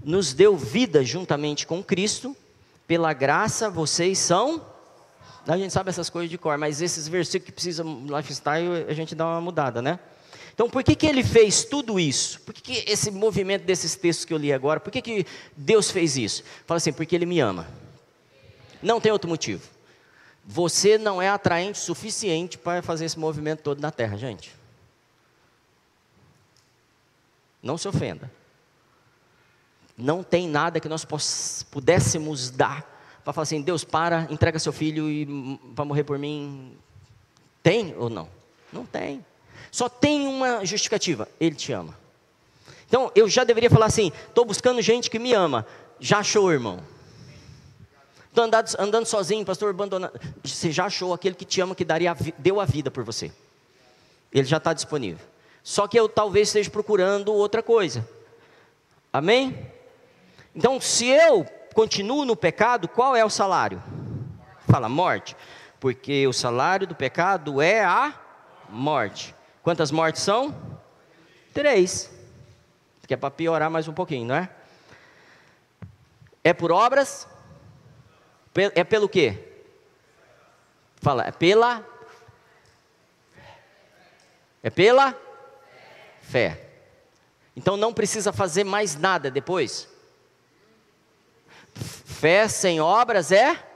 nos deu vida juntamente com Cristo, pela graça vocês são. A gente sabe essas coisas de cor, mas esses versículos que precisam lifestyle, a gente dá uma mudada, né? Então, por que, que ele fez tudo isso? Por que, que esse movimento desses textos que eu li agora, por que, que Deus fez isso? Fala assim, porque ele me ama. Não tem outro motivo. Você não é atraente o suficiente para fazer esse movimento todo na terra, gente. Não se ofenda. Não tem nada que nós pudéssemos dar para falar assim: Deus, para, entrega seu filho e vai morrer por mim. Tem ou não? Não tem. Só tem uma justificativa: Ele te ama. Então, eu já deveria falar assim: estou buscando gente que me ama. Já achou, irmão? Estou andando, andando, sozinho, pastor, abandonado. Você já achou aquele que te ama, que daria, deu a vida por você. Ele já está disponível. Só que eu talvez esteja procurando outra coisa. Amém? Então, se eu continuo no pecado, qual é o salário? Fala, morte. Porque o salário do pecado é a morte. Quantas mortes são? Três. Que é para piorar mais um pouquinho, não é? É por obras? É pelo quê? Fala, é pela. É pela fé. Então não precisa fazer mais nada depois. Fé sem obras é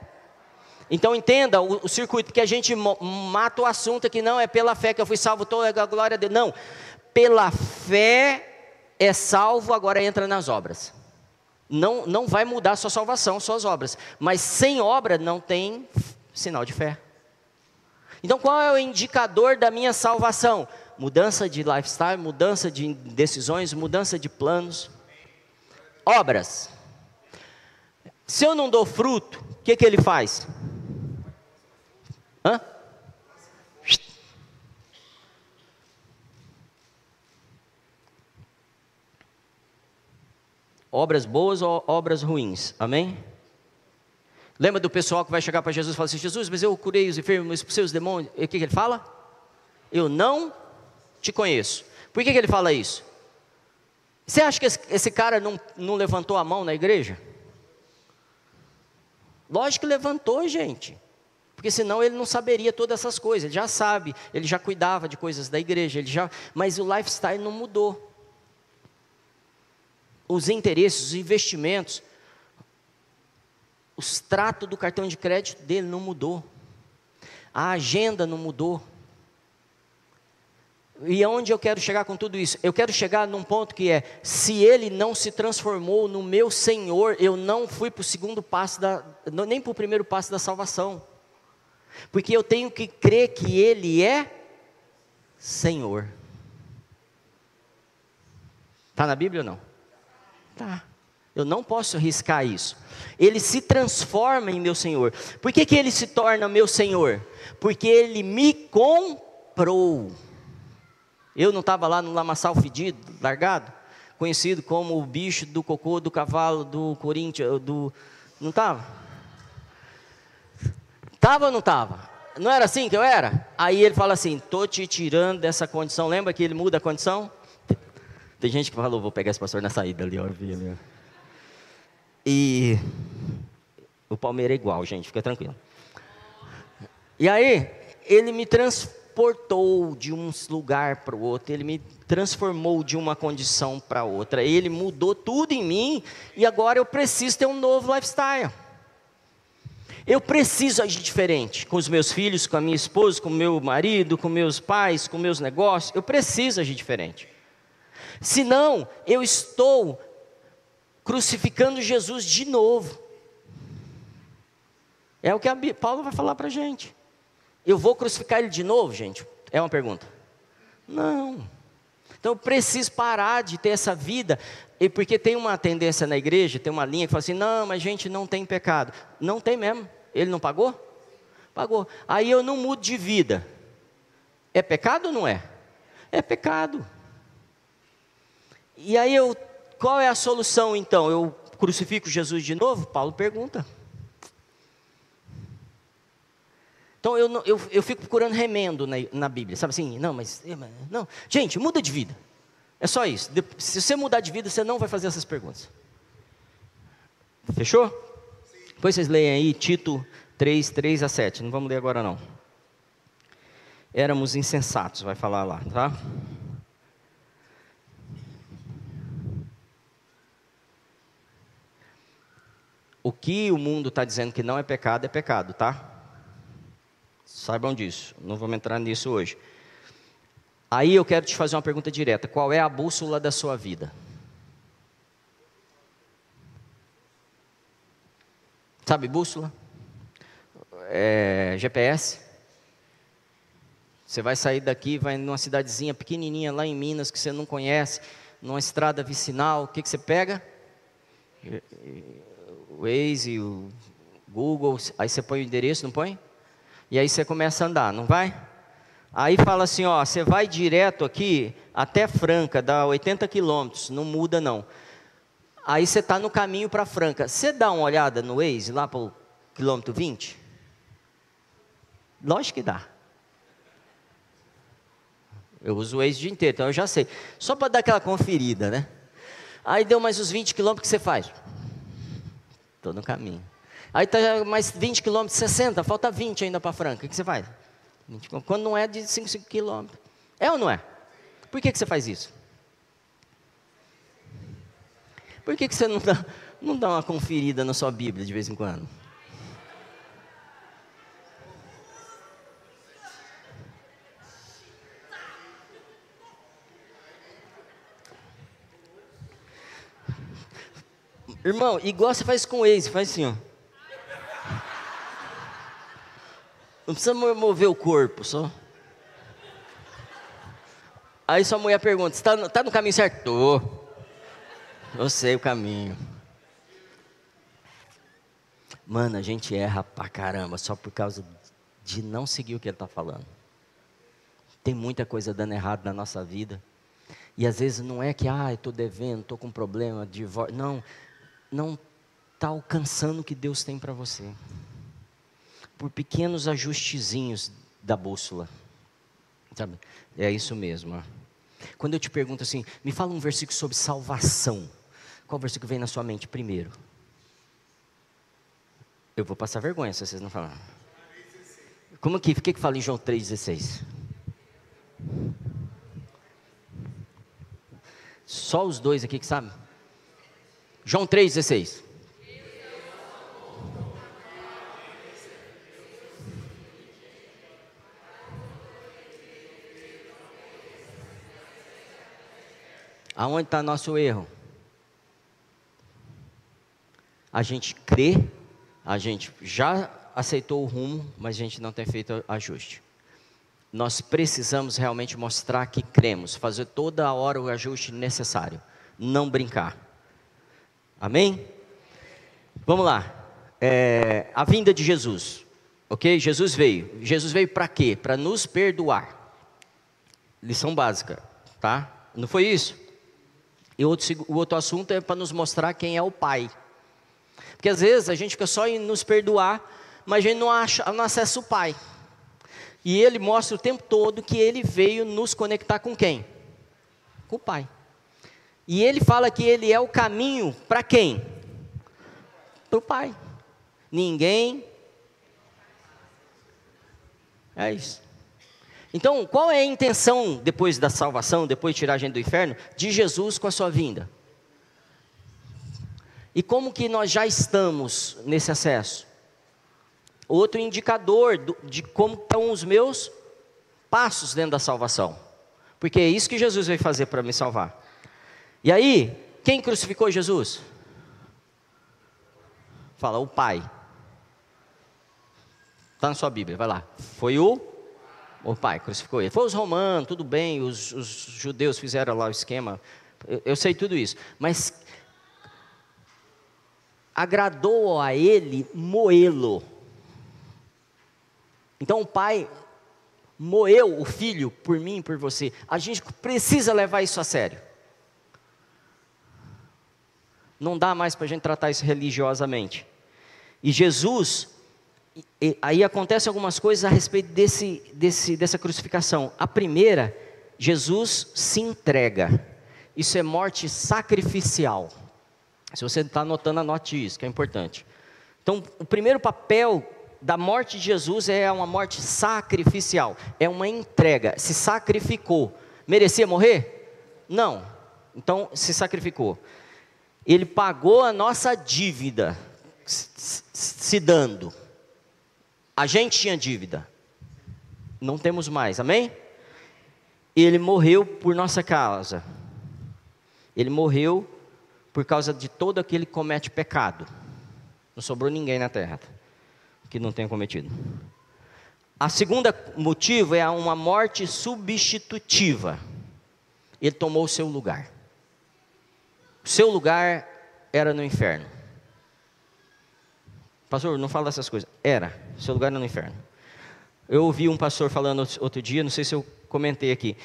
então entenda o, o, circuito que a gente mata o assunto que não é pela fé que eu fui salvo, toda a glória Deus. Não, pela fé é salvo, agora entra nas obras. Não, não vai mudar sua salvação, suas obras. Mas sem obra não tem sinal de fé. Então qual é o indicador da minha salvação? Mudança de lifestyle, mudança de decisões, mudança de planos. Obras. Se eu não dou fruto, o que, que ele faz? Hã? Obras boas ou obras ruins? Amém? Lembra do pessoal que vai chegar para Jesus e falar assim: Jesus, mas eu curei os enfermos, expulsei os demônios. E o que, que ele fala? Eu não te conheço. Por que, que ele fala isso? Você acha que esse, cara não, não levantou a mão na igreja? Lógico que levantou, gente porque senão ele não saberia todas essas coisas. Ele já sabe, ele já cuidava de coisas da igreja, ele já, mas o lifestyle não mudou. Os interesses, os investimentos, os tratos do cartão de crédito dele não mudou. A agenda não mudou. E aonde eu quero chegar com tudo isso? Eu quero chegar num ponto que é: se ele não se transformou no meu Senhor, eu não fui para o segundo passo da, nem para o primeiro passo da salvação. Porque eu tenho que crer que Ele é Senhor. Está na Bíblia ou não? Tá. Eu não posso arriscar isso. Ele se transforma em meu Senhor. Por que, que ele se torna meu Senhor? Porque ele me comprou. Eu não estava lá no lamaçal fedido, largado, conhecido como o bicho do cocô do cavalo do Corinthians, do não estava? Estava ou não estava? Não era assim que eu era? Aí ele fala assim: estou te tirando dessa condição. Lembra que ele muda a condição? Tem gente que falou: vou pegar esse pastor na saída ali, ó. Ali, E o Palmeiras é igual, gente, fica tranquilo. E aí, ele me transportou de um lugar para o outro, ele me transformou de uma condição para outra, ele mudou tudo em mim e agora eu preciso ter um novo lifestyle. Eu preciso agir diferente com os meus filhos, com a minha esposa, com o meu marido, com meus pais, com meus negócios. Eu preciso agir diferente. Senão, eu estou crucificando Jesus de novo. É o que a Paulo vai falar para a gente. Eu vou crucificar ele de novo, gente? É uma pergunta. Não. Então eu preciso parar de ter essa vida, e porque tem uma tendência na igreja, tem uma linha que fala assim: não, mas gente não tem pecado. Não tem mesmo. Ele não pagou? Pagou. Aí eu não mudo de vida. É pecado ou não é? É pecado. E aí eu, qual é a solução então? Eu crucifico Jesus de novo? Paulo pergunta. Então eu, eu, eu fico procurando remendo na, na Bíblia, sabe assim? Não, mas. Não. Gente, muda de vida. É só isso. Se você mudar de vida, você não vai fazer essas perguntas. Fechou? Depois vocês leem aí Tito 3, 3 a 7. Não vamos ler agora não. Éramos insensatos, vai falar lá, tá? O que o mundo está dizendo que não é pecado, é pecado, tá? Saibam disso, não vamos entrar nisso hoje. Aí eu quero te fazer uma pergunta direta: qual é a bússola da sua vida? Sabe bússola? É, GPS? Você vai sair daqui, vai numa cidadezinha pequenininha lá em Minas que você não conhece, numa estrada vicinal, o que, que você pega? O Waze, o Google, aí você põe o endereço, não põe? E aí você começa a andar, não vai? Aí fala assim, ó, você vai direto aqui até Franca, dá 80 quilômetros, não muda não. Aí você está no caminho para Franca. Você dá uma olhada no Waze, lá para o quilômetro 20? Lógico que dá. Eu uso o Waze o dia inteiro, então eu já sei. Só para dar aquela conferida, né? Aí deu mais os 20 quilômetros que você faz. Estou no caminho. Aí está mais 20 quilômetros, 60, falta 20 ainda para Franca. O que você faz? Quando não é de 5, 5 quilômetros. É ou não é? Por que, que você faz isso? Por que, que você não dá, não dá uma conferida na sua Bíblia de vez em quando? Irmão, igual você faz com o ex, faz assim, ó. Não precisa mover o corpo, só. Aí sua mulher pergunta: está no, tá no caminho certo? Tô. Eu sei o caminho. Mano, a gente erra pra caramba só por causa de não seguir o que ele está falando. Tem muita coisa dando errado na nossa vida. E às vezes não é que, ah, estou devendo, estou com problema, divórcio. Não, não está alcançando o que Deus tem para você por pequenos ajustezinhos da bússola. Sabe? É isso mesmo. Quando eu te pergunto assim, me fala um versículo sobre salvação. Qual versículo vem na sua mente primeiro? Eu vou passar vergonha se vocês não falarem. Como que, o que, que fala em João 3,16? Só os dois aqui que sabem? João 3,16. Aonde está nosso erro? A gente crê, a gente já aceitou o rumo, mas a gente não tem feito ajuste. Nós precisamos realmente mostrar que cremos, fazer toda a hora o ajuste necessário, não brincar. Amém? Vamos lá. É, a vinda de Jesus, ok? Jesus veio. Jesus veio para quê? Para nos perdoar. Lição básica, tá? Não foi isso? E outro, o outro assunto é para nos mostrar quem é o Pai. Porque às vezes a gente fica só em nos perdoar, mas a gente não, acha, não acessa o Pai. E ele mostra o tempo todo que ele veio nos conectar com quem? Com o Pai. E ele fala que ele é o caminho para quem? Para o Pai. Ninguém. É isso. Então, qual é a intenção depois da salvação, depois de tirar a gente do inferno, de Jesus com a sua vinda? E como que nós já estamos nesse acesso? Outro indicador de como estão os meus passos dentro da salvação. Porque é isso que Jesus veio fazer para me salvar. E aí, quem crucificou Jesus? Fala, o Pai. Está na sua Bíblia, vai lá. Foi o O pai crucificou ele. Foi os romanos, tudo bem, os, os judeus fizeram lá o esquema. Eu, eu sei tudo isso. Mas agradou a ele moê-lo. Então o pai moeu o filho por mim e por você. A gente precisa levar isso a sério. Não dá mais para a gente tratar isso religiosamente. E Jesus, e, aí acontecem algumas coisas a respeito desse, desse, dessa crucificação. A primeira, Jesus se entrega. Isso é morte sacrificial. Se você está anotando, anote isso, que é importante. Então, o primeiro papel da morte de Jesus é uma morte sacrificial, é uma entrega. Se sacrificou. Merecia morrer? Não. Então, se sacrificou. Ele pagou a nossa dívida, se dando. A gente tinha dívida, não temos mais, amém? Ele morreu por nossa causa. Ele morreu por causa de todo aquele que comete pecado. Não sobrou ninguém na terra que não tenha cometido. A segunda motivo é uma morte substitutiva. Ele tomou o seu lugar. O seu lugar era no inferno. Pastor, não fala essas coisas. Era. Seu lugar era no inferno. Eu ouvi um pastor falando outro dia, não sei se eu comentei aqui.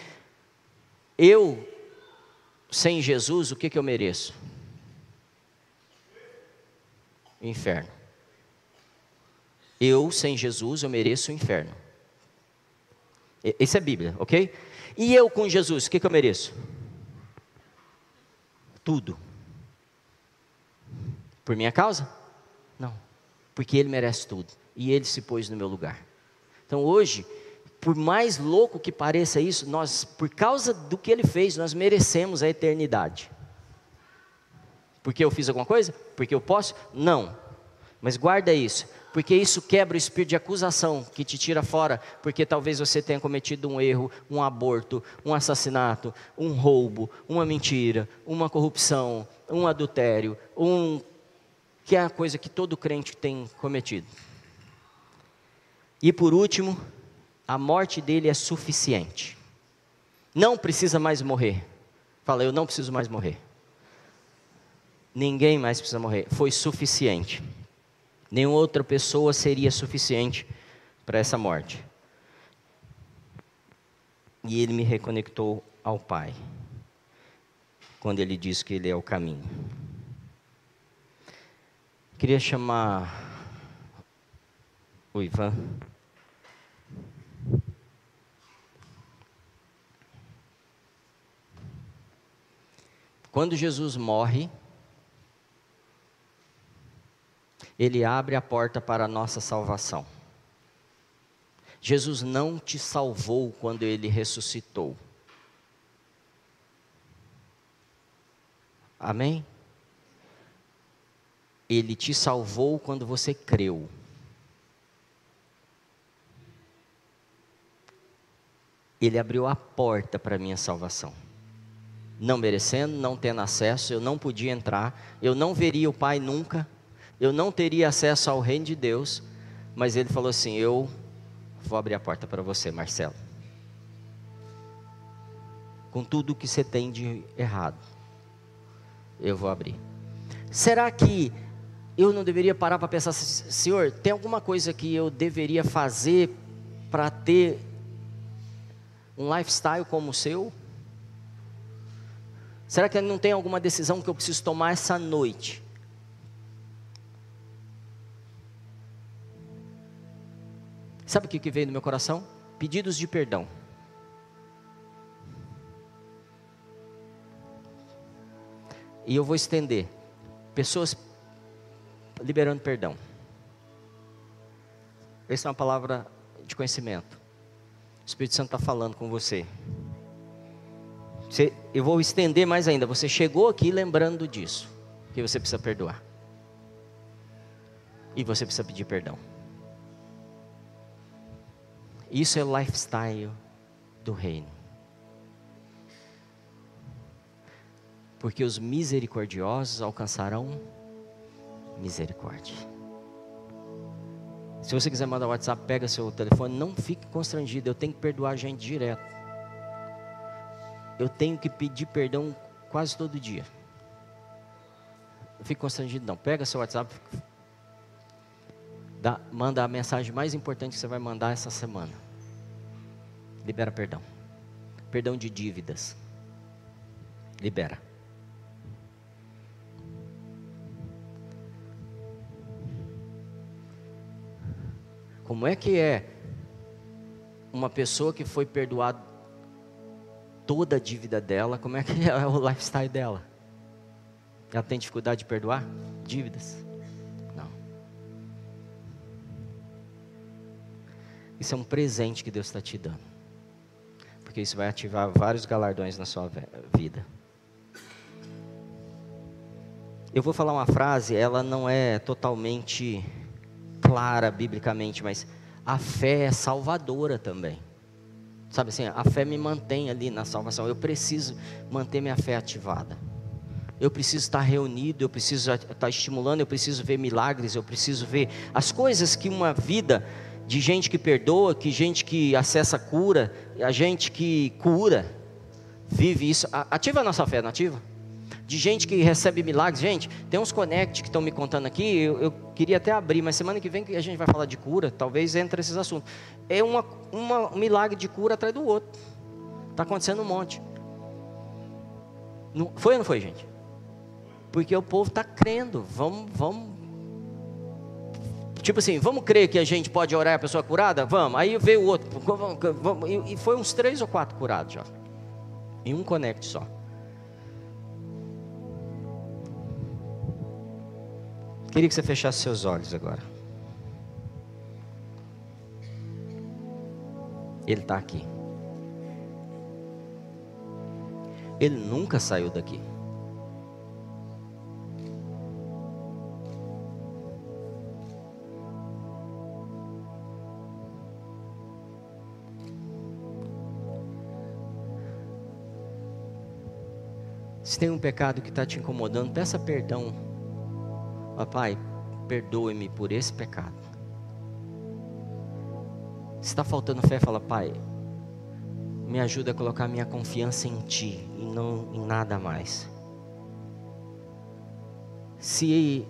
Eu, sem Jesus, o que, que eu mereço? inferno. Eu, sem Jesus, eu mereço o inferno. Isso é Bíblia, ok? E eu com Jesus, o que, que eu mereço? Tudo. Por minha causa? Não. Porque Ele merece tudo. E Ele se pôs no meu lugar. Então hoje, por mais louco que pareça isso, nós, por causa do que Ele fez, nós merecemos a eternidade. Porque eu fiz alguma coisa? Porque eu posso? Não. Mas guarda isso, porque isso quebra o espírito de acusação que te tira fora, porque talvez você tenha cometido um erro, um aborto, um assassinato, um roubo, uma mentira, uma corrupção, um adultério, um que é a coisa que todo crente tem cometido. E por último, a morte dele é suficiente. Não precisa mais morrer. Fala, eu não preciso mais morrer. Ninguém mais precisa morrer. Foi suficiente. Nenhuma outra pessoa seria suficiente para essa morte. E ele me reconectou ao Pai, quando ele disse que ele é o caminho. Queria chamar o Ivan. Quando Jesus morre, ele abre a porta para a nossa salvação. Jesus não te salvou quando ele ressuscitou. Amém? Ele te salvou quando você creu. Ele abriu a porta para a minha salvação. Não merecendo, não tendo acesso, eu não podia entrar, eu não veria o Pai nunca eu não teria acesso ao reino de Deus, mas ele falou assim: Eu vou abrir a porta para você, Marcelo. Com tudo que você tem de errado, eu vou abrir. Será que eu não deveria parar para pensar, Senhor, tem alguma coisa que eu deveria fazer para ter um lifestyle como o seu? Será que não tem alguma decisão que eu preciso tomar essa noite? Sabe o que veio no meu coração? Pedidos de perdão. E eu vou estender. Pessoas liberando perdão. Essa é uma palavra de conhecimento. O Espírito Santo está falando com você. você. Eu vou estender mais ainda. Você chegou aqui lembrando disso. Que você precisa perdoar. E você precisa pedir perdão. Isso é o lifestyle do reino. Porque os misericordiosos alcançarão misericórdia. Se você quiser mandar WhatsApp, pega seu telefone, não fique constrangido. Eu tenho que perdoar a gente direto. Eu tenho que pedir perdão quase todo dia. Não fique constrangido, não. Pega seu WhatsApp, dá, manda a mensagem mais importante que você vai mandar essa semana. Libera perdão. Perdão de dívidas. Libera. Como é que é uma pessoa que foi perdoada toda a dívida dela, como é que é o lifestyle dela? Ela tem dificuldade de perdoar dívidas? Não. Isso é um presente que Deus está te dando. Porque isso vai ativar vários galardões na sua vida. Eu vou falar uma frase, ela não é totalmente clara biblicamente, mas a fé é salvadora também. Sabe assim, a fé me mantém ali na salvação. Eu preciso manter minha fé ativada. Eu preciso estar reunido, eu preciso estar estimulando, eu preciso ver milagres, eu preciso ver as coisas que uma vida de gente que perdoa, que gente que acessa cura, a gente que cura, vive isso. Ativa a nossa fé, não ativa? De gente que recebe milagres. Gente, tem uns connect que estão me contando aqui, eu, eu, queria até abrir, mas semana que vem a gente vai falar de cura, talvez entre esses assuntos. É uma, uma, um milagre de cura atrás do outro. Está acontecendo um monte. Não, foi ou não foi, gente? Porque o povo está crendo. Vamos, vamos. Tipo assim, vamos crer que a gente pode orar e a pessoa curada? Vamos. Aí veio o outro. Vamos, e foi uns três ou quatro curados já. Em um connect só. Queria que você fechasse seus olhos agora. Ele está aqui. Ele nunca saiu daqui. Se tem um pecado que está te incomodando, peça perdão Papai, perdoe-me por esse pecado. Se está faltando fé, fala, Pai, me ajuda a colocar minha confiança em Ti e não em nada mais. Se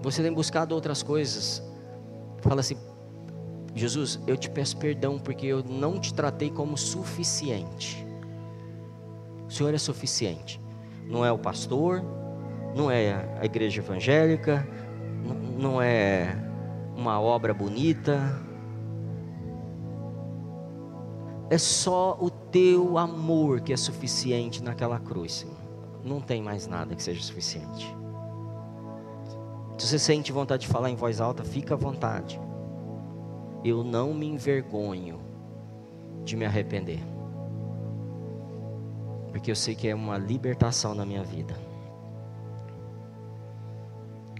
você tem buscado outras coisas, fala assim: Jesus, eu te peço perdão porque eu não te tratei como suficiente. O Senhor é suficiente. Não é o pastor, não é a igreja evangélica, não é uma obra bonita, é só o teu amor que é suficiente naquela cruz. Não tem mais nada que seja suficiente. Se você sente vontade de falar em voz alta, fica à vontade. Eu não me envergonho de me arrepender. Porque eu sei que é uma libertação na minha vida.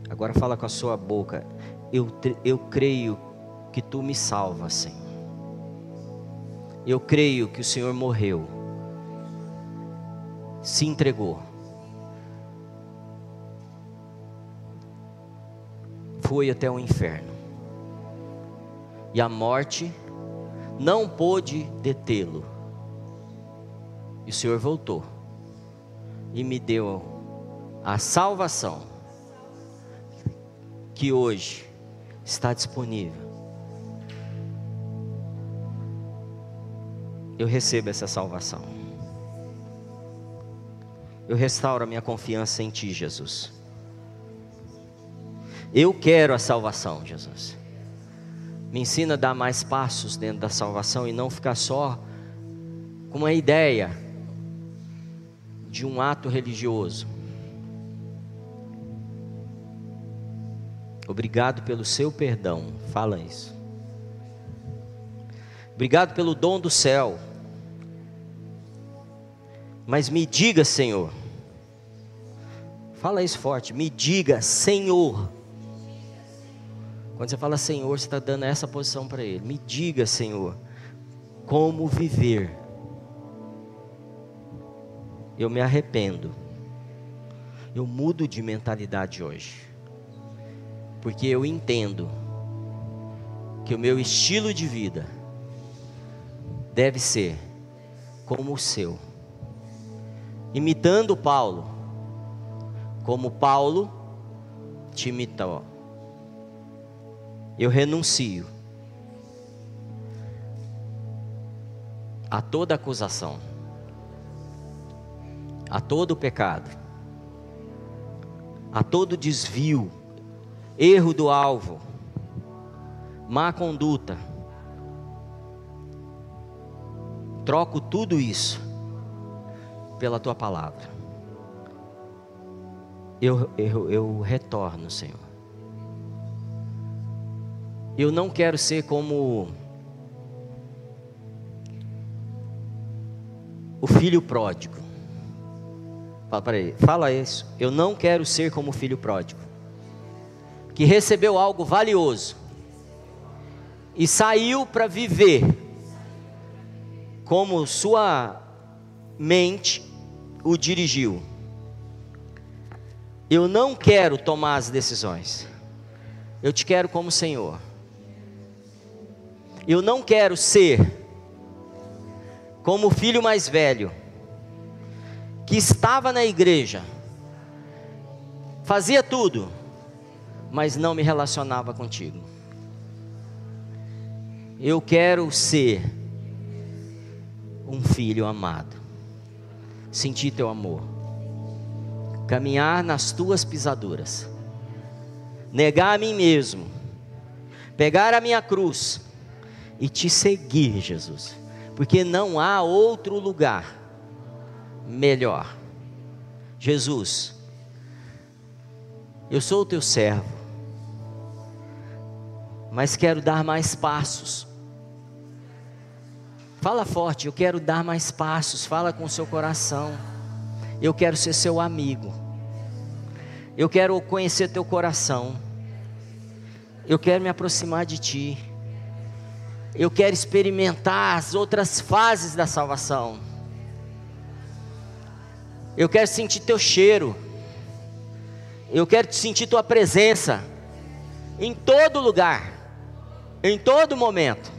Agora fala com a sua boca. Eu, eu creio que tu me salvas, Senhor. Eu creio que o Senhor morreu, se entregou, foi até o inferno, e a morte não pôde detê-lo. E o Senhor voltou e me deu a salvação que hoje está disponível. Eu recebo essa salvação. Eu restauro a minha confiança em Ti, Jesus. Eu quero a salvação, Jesus. Me ensina a dar mais passos dentro da salvação e não ficar só com uma ideia de um ato religioso. Obrigado pelo seu perdão. Fala isso. Obrigado pelo dom do céu. Mas me diga, Senhor. Fala isso forte. Me diga, Senhor. Quando você fala Senhor, você está dando essa posição para Ele. Me diga, Senhor, como viver. Eu me arrependo. Eu mudo de mentalidade hoje porque eu entendo que o meu estilo de vida deve ser como o seu. Imitando Paulo, como Paulo te imitou. Eu renuncio a toda acusação, a todo pecado, a todo desvio, erro do alvo, má conduta. Troco tudo isso pela tua palavra. Eu, eu, eu retorno, Senhor. Eu não quero ser como o filho pródigo. Fala ele, fala isso. Eu não quero ser como o filho pródigo, que recebeu algo valioso e saiu para viver como sua mente o dirigiu. Eu não quero tomar as decisões. Eu te quero como Senhor. Eu não quero ser como o filho mais velho, que estava na igreja, fazia tudo, mas não me relacionava contigo. Eu quero ser um filho amado, sentir teu amor, caminhar nas tuas pisaduras, negar a mim mesmo, pegar a minha cruz e te seguir, Jesus. Porque não há outro lugar melhor. Jesus, eu sou o teu servo, mas quero dar mais passos. Fala forte, eu quero dar mais passos. Fala com o seu coração. Eu quero ser seu amigo. Eu quero conhecer teu coração. Eu quero me aproximar de ti eu quero experimentar as outras fases da salvação. Eu quero sentir teu cheiro. Eu quero sentir tua presença em todo lugar, em todo momento.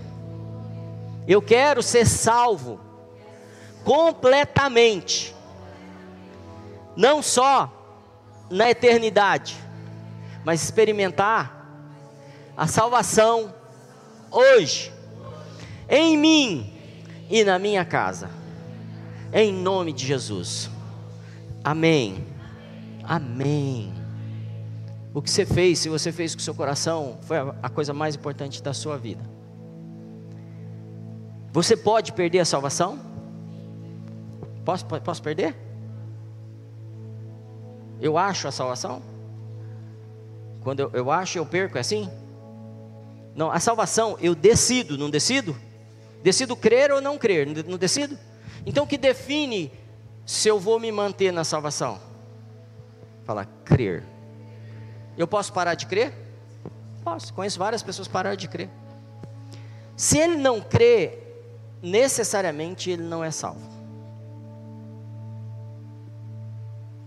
Eu quero ser salvo completamente, não só na eternidade, mas experimentar a salvação hoje em mim e na minha casa. Em nome de Jesus. Amém. Amém. O que você fez, se você fez com o seu coração, foi a coisa mais importante da sua vida. Você pode perder a salvação? Posso, posso perder? Eu acho a salvação? Quando eu, eu acho, eu perco, é assim? Não, a salvação eu decido, não decido? Decido crer ou não crer, não decido? Então o que define se eu vou me manter na salvação? Fala, crer. Eu posso parar de crer? Posso, conheço várias pessoas que pararam de crer. Se ele não crê, necessariamente ele não é salvo.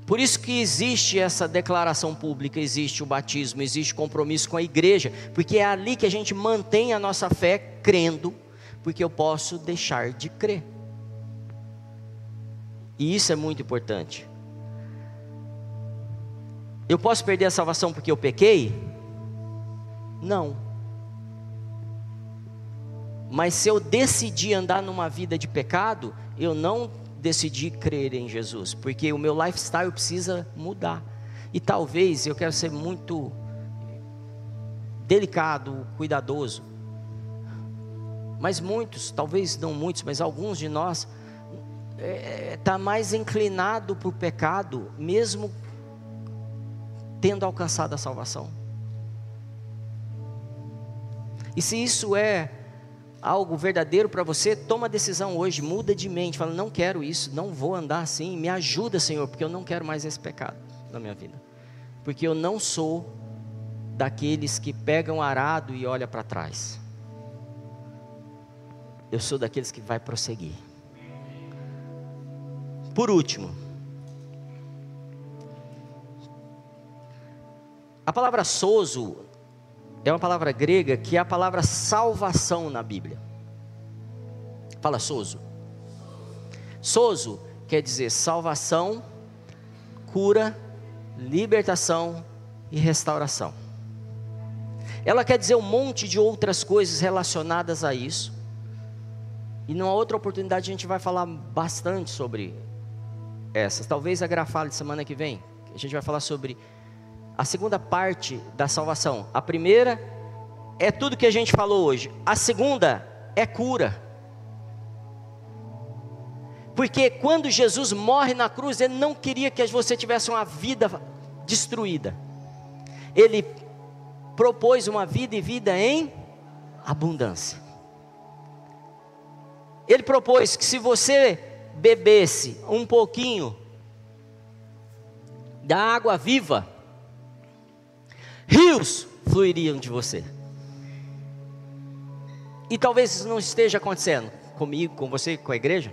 Por isso que existe essa declaração pública, existe o batismo, existe compromisso com a igreja, porque é ali que a gente mantém a nossa fé crendo porque eu posso deixar de crer. E isso é muito importante. Eu posso perder a salvação porque eu pequei? Não. Mas se eu decidir andar numa vida de pecado, eu não decidi crer em Jesus, porque o meu lifestyle precisa mudar. E talvez eu quero ser muito delicado, cuidadoso. Mas muitos, talvez não muitos, mas alguns de nós está é, tá mais inclinado para o pecado, mesmo tendo alcançado a salvação. E se isso é algo verdadeiro para você, toma a decisão hoje, muda de mente, fala: não quero isso, não vou andar assim, me ajuda, Senhor, porque eu não quero mais esse pecado na minha vida. Porque eu não sou daqueles que pegam arado e olha para trás. Eu sou daqueles que vai prosseguir. Por último, a palavra sozo é uma palavra grega que é a palavra salvação na Bíblia. Fala sozo. Sozo quer dizer salvação, cura, libertação e restauração. Ela quer dizer um monte de outras coisas relacionadas a isso. E numa outra oportunidade a gente vai falar bastante sobre essas. Talvez a grafale semana que vem. A gente vai falar sobre a segunda parte da salvação. A primeira é tudo que a gente falou hoje. A segunda é cura. Porque quando Jesus morre na cruz, ele não queria que você tivesse uma vida destruída. Ele propôs uma vida e vida em abundância. Ele propôs que se você bebesse um pouquinho da água viva, rios fluiriam de você. E talvez isso não esteja acontecendo comigo, com você, com a igreja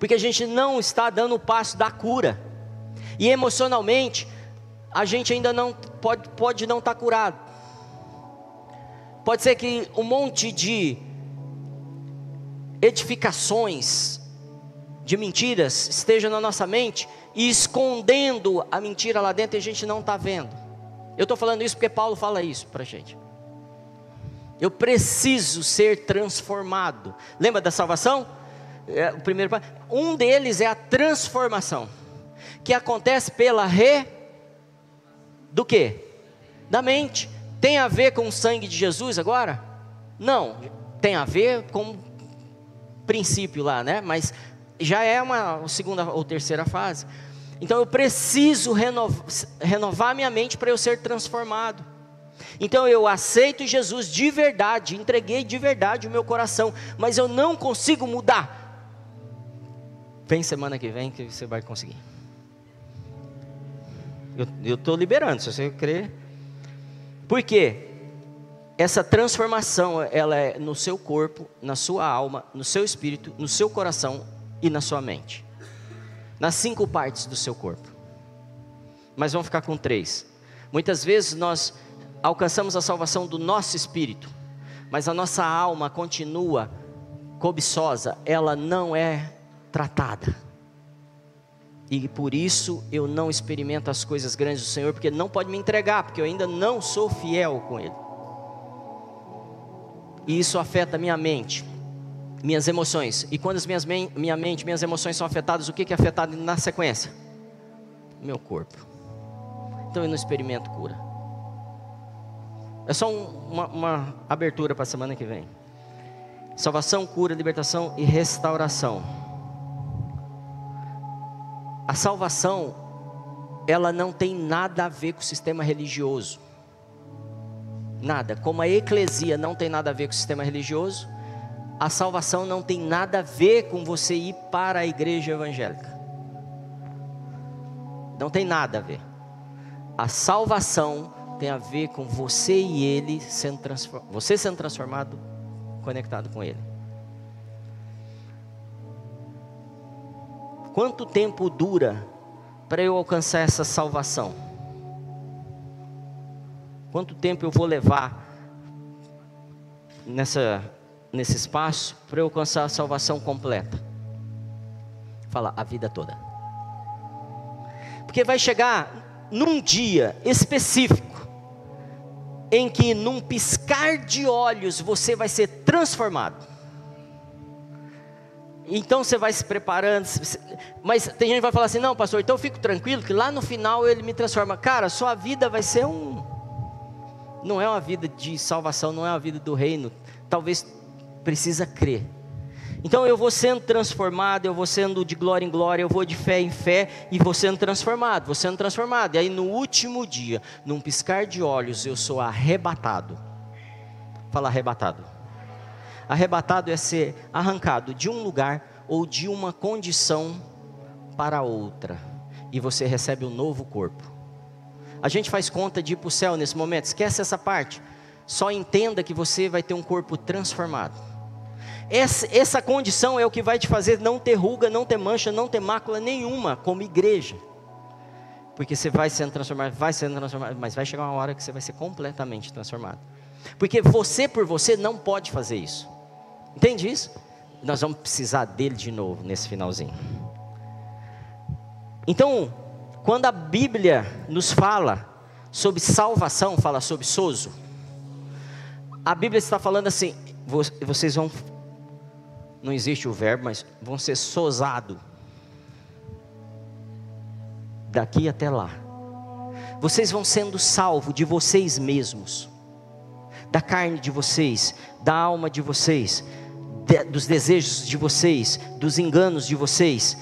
porque a gente não está dando o passo da cura. E emocionalmente, a gente ainda não pode, pode não estar tá curado. Pode ser que um monte de edificações de mentiras esteja na nossa mente e escondendo a mentira lá dentro e a gente não está vendo. Eu estou falando isso porque Paulo fala isso para a gente. Eu preciso ser transformado. Lembra da salvação? é, o primeiro um deles é a transformação, que acontece pela re do que? Da mente. Tem a ver com o sangue de Jesus agora? Não, tem a ver com o princípio lá, né? Mas já é uma segunda ou terceira fase. Então eu preciso renovar, renovar minha mente para eu ser transformado. Então eu aceito Jesus de verdade, entreguei de verdade o meu coração, mas eu não consigo mudar. Vem semana que vem que você vai conseguir. Eu estou liberando, se você crer. Por quê? Essa transformação, ela é no seu corpo, na sua alma, no seu espírito, no seu coração e na sua mente. Nas cinco partes do seu corpo. Mas vamos ficar com três. Muitas vezes nós alcançamos a salvação do nosso espírito, mas a nossa alma continua cobiçosa, ela não é tratada. E por isso eu não experimento as coisas grandes do Senhor, porque Ele não pode me entregar, porque eu ainda não sou fiel com Ele. E isso afeta a minha mente, minhas emoções. E quando as minhas minha mente, minhas emoções são afetadas, o que, que é afetado na sequência? Meu corpo. Então eu não experimento cura. É só um, uma, uma abertura para a semana que vem. Salvação, cura, libertação e restauração. A salvação, ela não tem nada a ver com o sistema religioso. Nada. Como a eclesia não tem nada a ver com o sistema religioso, a salvação não tem nada a ver com você ir para a igreja evangélica. Não tem nada a ver. A salvação tem a ver com você e ele sendo transformado, você sendo transformado, conectado com ele. Quanto tempo dura para eu alcançar essa salvação? Quanto tempo eu vou levar nessa, nesse espaço para eu alcançar a salvação completa? Fala, a vida toda. Porque vai chegar num dia específico, em que num piscar de olhos você vai ser transformado. Então você vai se preparando, mas tem gente que vai falar assim: não, pastor, então eu fico tranquilo que lá no final ele me transforma. Cara, sua vida vai ser um. Não é uma vida de salvação, não é uma vida do reino. Talvez precisa crer. Então eu vou sendo transformado, eu vou sendo de glória em glória, eu vou de fé em fé e vou sendo transformado, vou sendo transformado. E aí no último dia, num piscar de olhos, eu sou arrebatado. Fala arrebatado. Arrebatado é ser arrancado de um lugar ou de uma condição para outra. E você recebe um novo corpo. A gente faz conta de ir para o céu nesse momento, esquece essa parte. Só entenda que você vai ter um corpo transformado. Essa, condição é o que vai te fazer não ter ruga, não ter mancha, não ter mácula nenhuma como igreja. Porque você vai sendo transformado, vai sendo transformado, mas vai chegar uma hora que você vai ser completamente transformado. Porque você por você não pode fazer isso. Entende isso? Nós vamos precisar dele de novo nesse finalzinho. Então, quando a Bíblia nos fala sobre salvação, fala sobre sozo, a Bíblia está falando assim: vocês vão, não existe o verbo, mas vão ser sozados daqui até lá. Vocês vão sendo salvos de vocês mesmos, da carne de vocês, da alma de vocês, de, dos desejos de vocês, dos enganos de vocês.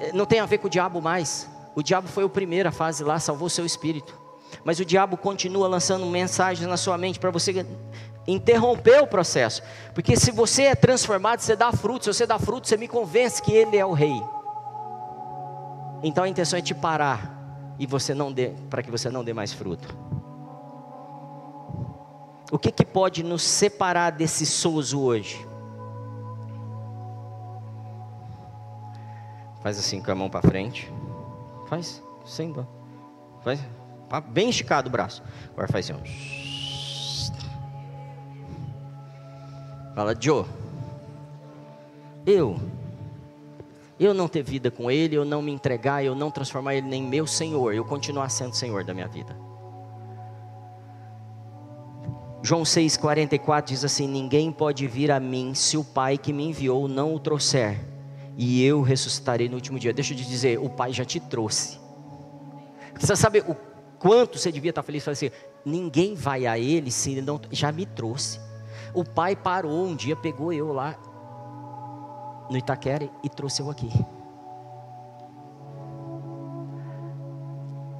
Eh, não tem a ver com o diabo mais. O diabo foi a primeira fase lá, salvou seu espírito. Mas o diabo continua lançando mensagens na sua mente para você interromper o processo. Porque se você é transformado, você dá fruto. Se você dá fruto, você me convence que ele é o rei. Então a intenção é te parar e você não dê, para que você não dê mais fruto. O que, que pode nos separar desse souzo hoje? Faz assim com a mão para frente. Faz, sem dó. Faz, bem esticado o braço. Agora faz assim. Fala, Joe. Eu eu não ter vida com Ele, eu não me entregar, eu não transformar Ele em meu Senhor, eu continuar sendo Senhor da minha vida. João 6,44 diz assim: Ninguém pode vir a mim se o Pai que me enviou não o trouxer, e eu ressuscitarei no último dia. Deixa eu te dizer, o Pai já te trouxe. Você sabe o quanto você devia estar feliz? Falar assim: ninguém vai a Ele se Ele não. Já me trouxe. O Pai parou um dia, pegou eu lá no Itaquera e trouxe eu aqui.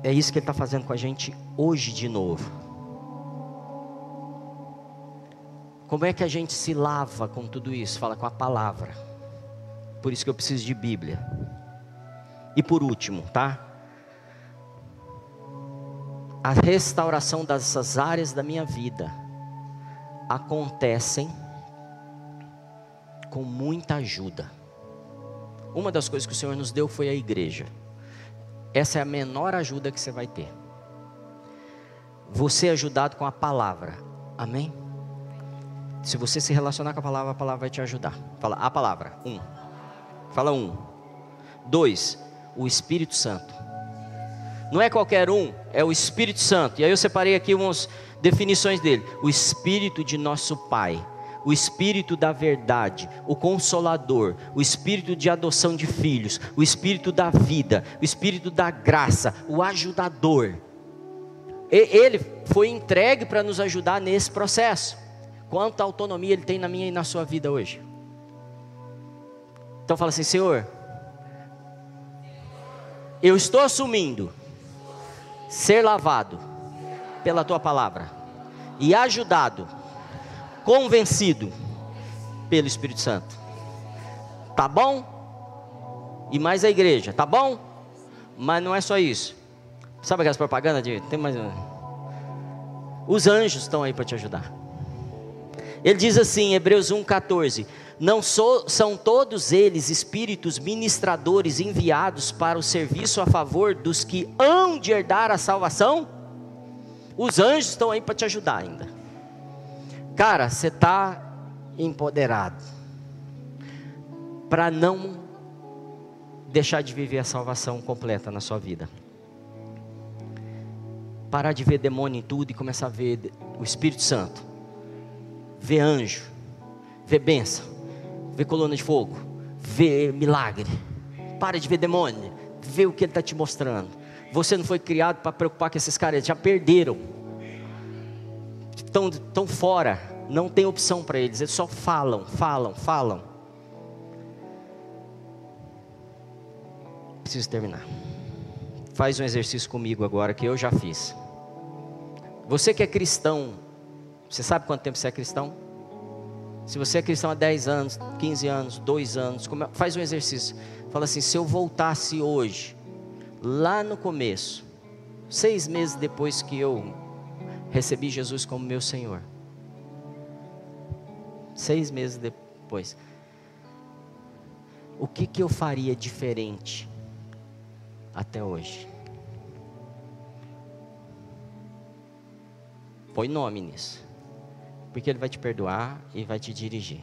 É isso que Ele está fazendo com a gente hoje de novo. Como é que a gente se lava com tudo isso? Fala com a palavra. Por isso que eu preciso de Bíblia. E por último, tá? A restauração dessas áreas da minha vida acontecem com muita ajuda. Uma das coisas que o Senhor nos deu foi a igreja. Essa é a menor ajuda que você vai ter. Você é ajudado com a palavra. Amém? Se você se relacionar com a palavra, a palavra vai te ajudar. Fala a palavra. Um. Fala um. Dois. O Espírito Santo. Não é qualquer um, é o Espírito Santo. E aí eu separei aqui umas definições dele. O Espírito de nosso Pai o Espírito da verdade, o Consolador, o Espírito de adoção de filhos, o Espírito da vida, o Espírito da graça, o ajudador. Ele foi entregue para nos ajudar nesse processo. Quanta autonomia ele tem na minha e na sua vida hoje. Então fala assim, Senhor, eu estou assumindo ser lavado pela tua palavra e ajudado convencido pelo Espírito Santo. Tá bom? E mais a igreja, tá bom? Mas não é só isso. Sabe aquelas propagandas de tem mais Os anjos estão aí para te ajudar. Ele diz assim, Hebreus 1:14, não so, são todos eles espíritos ministradores enviados para o serviço a favor dos que hão de herdar a salvação? Os anjos estão aí para te ajudar ainda. Cara, você está empoderado para não deixar de viver a salvação completa na sua vida. Parar de ver demônio em tudo e começar a ver o Espírito Santo, ver anjo, ver bênção, ver coluna de fogo, ver milagre. Para de ver demônio, ver o que ele está te mostrando. Você não foi criado para preocupar com esses caras, eles já perderam estão, estão fora, não tem opção para eles, eles só falam, falam, falam. Preciso terminar. Faz um exercício comigo agora que eu já fiz. Você que é cristão, você sabe quanto tempo você é cristão? Se você é cristão há 10 anos, 15 anos, 2 anos, é, faz um exercício. Fala assim: se eu voltasse hoje, lá no começo, seis meses depois que eu recebi Jesus como meu Senhor, seis meses depois, o que, que eu faria diferente até hoje? Põe nome nisso. Porque Ele vai te perdoar e vai te dirigir.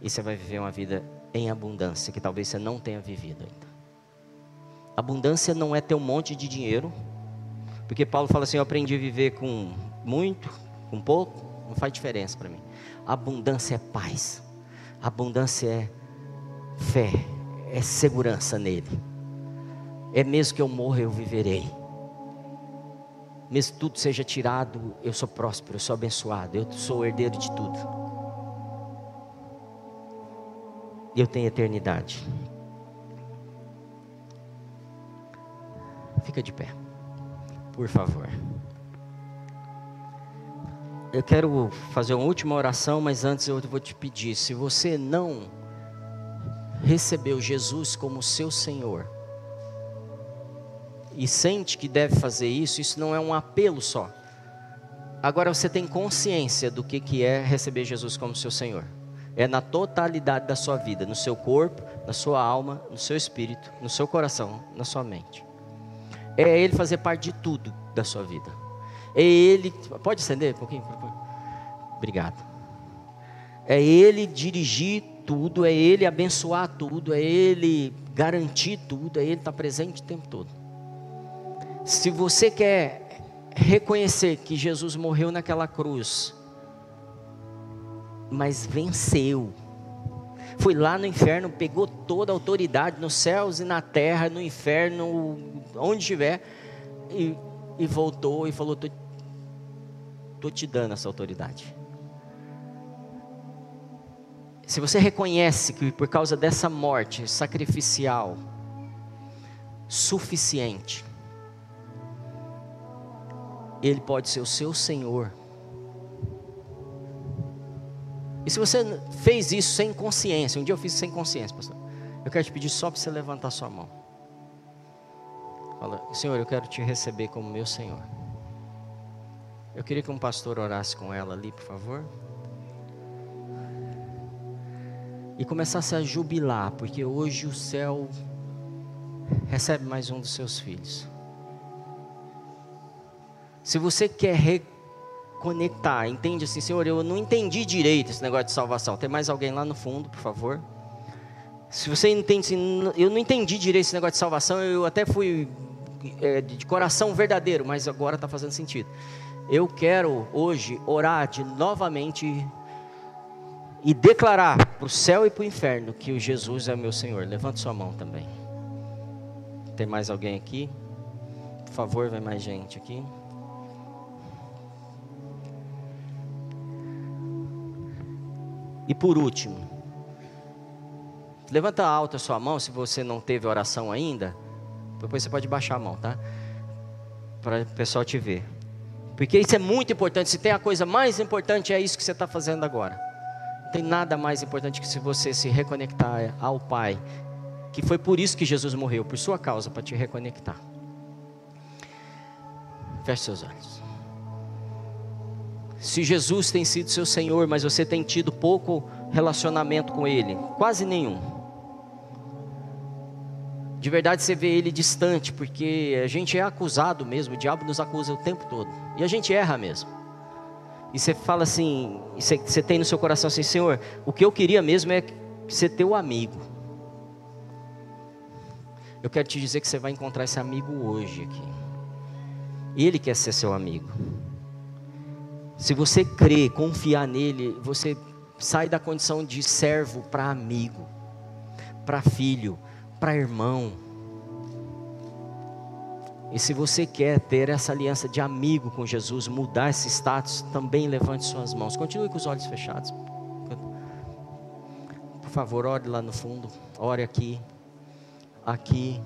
E você vai viver uma vida em abundância que talvez você não tenha vivido ainda. Abundância não é ter um monte de dinheiro, porque Paulo fala assim: eu aprendi a viver com muito, com pouco, não faz diferença para mim. Abundância é paz, abundância é fé, é segurança nele. É mesmo que eu morra, eu viverei. Mesmo tudo seja tirado, eu sou próspero, eu sou abençoado, eu sou herdeiro de tudo. Eu tenho eternidade. Fica de pé, por favor. Eu quero fazer uma última oração, mas antes eu vou te pedir: se você não recebeu Jesus como seu Senhor, e sente que deve fazer isso, isso não é um apelo só. Agora você tem consciência do que, que é receber Jesus como seu Senhor. É na totalidade da sua vida, no seu corpo, na sua alma, no seu espírito, no seu coração, na sua mente. É Ele fazer parte de tudo da sua vida. É Ele. Pode acender um pouquinho? Obrigado. É Ele dirigir tudo, é Ele abençoar tudo, é Ele garantir tudo, é Ele estar presente o tempo todo. Se você quer reconhecer que Jesus morreu naquela cruz, mas venceu, foi lá no inferno, pegou toda a autoridade nos céus e na terra, no inferno, onde estiver, e, e voltou e falou: Estou te dando essa autoridade. Se você reconhece que por causa dessa morte sacrificial, suficiente, ele pode ser o seu Senhor. E se você fez isso sem consciência, um dia eu fiz sem consciência, pastor. Eu quero te pedir só para você levantar sua mão. Fala, Senhor, eu quero te receber como meu Senhor. Eu queria que um pastor orasse com ela ali, por favor. E começasse a jubilar, porque hoje o céu recebe mais um dos seus filhos. Se você quer reconectar, entende assim, Senhor, eu não entendi direito esse negócio de salvação. Tem mais alguém lá no fundo, por favor? Se você entende assim, eu não entendi direito esse negócio de salvação, eu até fui é, de coração verdadeiro, mas agora está fazendo sentido. Eu quero hoje orar de novamente e declarar para o céu e para o inferno que o Jesus é meu Senhor. Levante sua mão também. Tem mais alguém aqui? Por favor, vem mais gente aqui. E por último, levanta alta a sua mão se você não teve oração ainda. Depois você pode baixar a mão, tá? Para o pessoal te ver. Porque isso é muito importante. Se tem a coisa mais importante, é isso que você está fazendo agora. Não tem nada mais importante que se você se reconectar ao Pai. Que foi por isso que Jesus morreu, por sua causa, para te reconectar. Feche seus olhos. Se Jesus tem sido seu Senhor, mas você tem tido pouco relacionamento com Ele, quase nenhum. De verdade você vê Ele distante, porque a gente é acusado mesmo, o diabo nos acusa o tempo todo, e a gente erra mesmo. E você fala assim, você, você tem no seu coração assim, Senhor, o que eu queria mesmo é ser teu amigo. Eu quero te dizer que você vai encontrar esse amigo hoje aqui. Ele quer ser seu amigo. Se você crer, confiar nele, você sai da condição de servo para amigo, para filho, para irmão. E se você quer ter essa aliança de amigo com Jesus, mudar esse status, também levante suas mãos. Continue com os olhos fechados. Por favor, ore lá no fundo. Ore aqui. Aqui.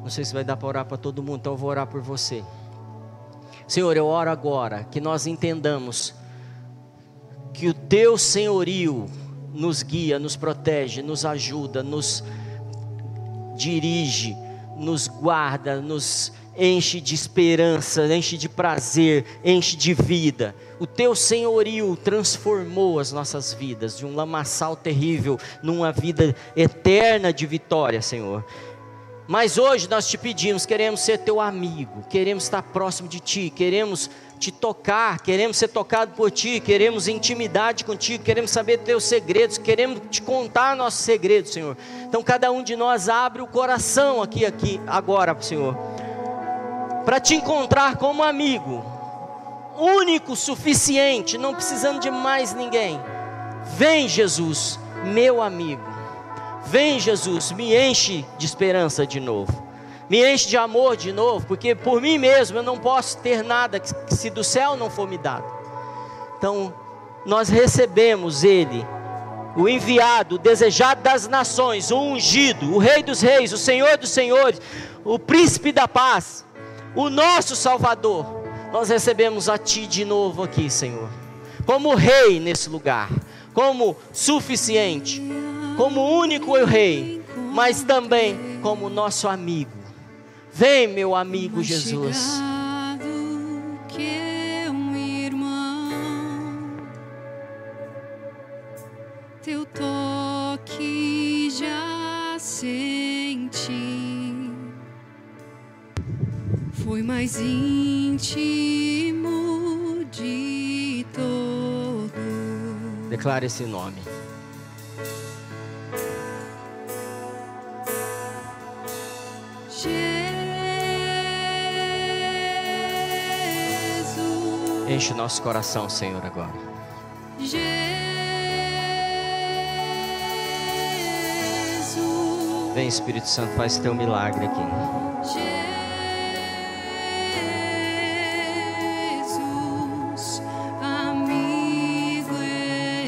Não sei se vai dar para orar para todo mundo, então eu vou orar por você. Senhor, eu oro agora que nós entendamos que o teu senhorio nos guia, nos protege, nos ajuda, nos dirige, nos guarda, nos enche de esperança, enche de prazer, enche de vida. O teu senhorio transformou as nossas vidas de um lamaçal terrível numa vida eterna de vitória, Senhor. Mas hoje nós te pedimos, queremos ser teu amigo, queremos estar próximo de ti, queremos te tocar, queremos ser tocado por ti, queremos intimidade contigo, queremos saber teus segredos, queremos te contar nossos segredos, Senhor. Então cada um de nós abre o coração aqui aqui agora, Senhor, para te encontrar como amigo, único, suficiente, não precisando de mais ninguém. Vem, Jesus, meu amigo. Vem, Jesus, me enche de esperança de novo. Me enche de amor de novo, porque por mim mesmo eu não posso ter nada se do céu não for me dado. Então, nós recebemos Ele, o enviado, o desejado das nações, o ungido, o Rei dos Reis, o Senhor dos Senhores, o Príncipe da Paz, o nosso Salvador. Nós recebemos a Ti de novo aqui, Senhor, como Rei nesse lugar, como suficiente como único Rei, mas também como nosso amigo. Vem, meu amigo Jesus. Teu toque já senti, foi mais íntimo de todo. Declare esse nome. Enche o nosso coração, Senhor, agora. Jesus. Vem, Espírito Santo, faz teu milagre aqui. Jesus.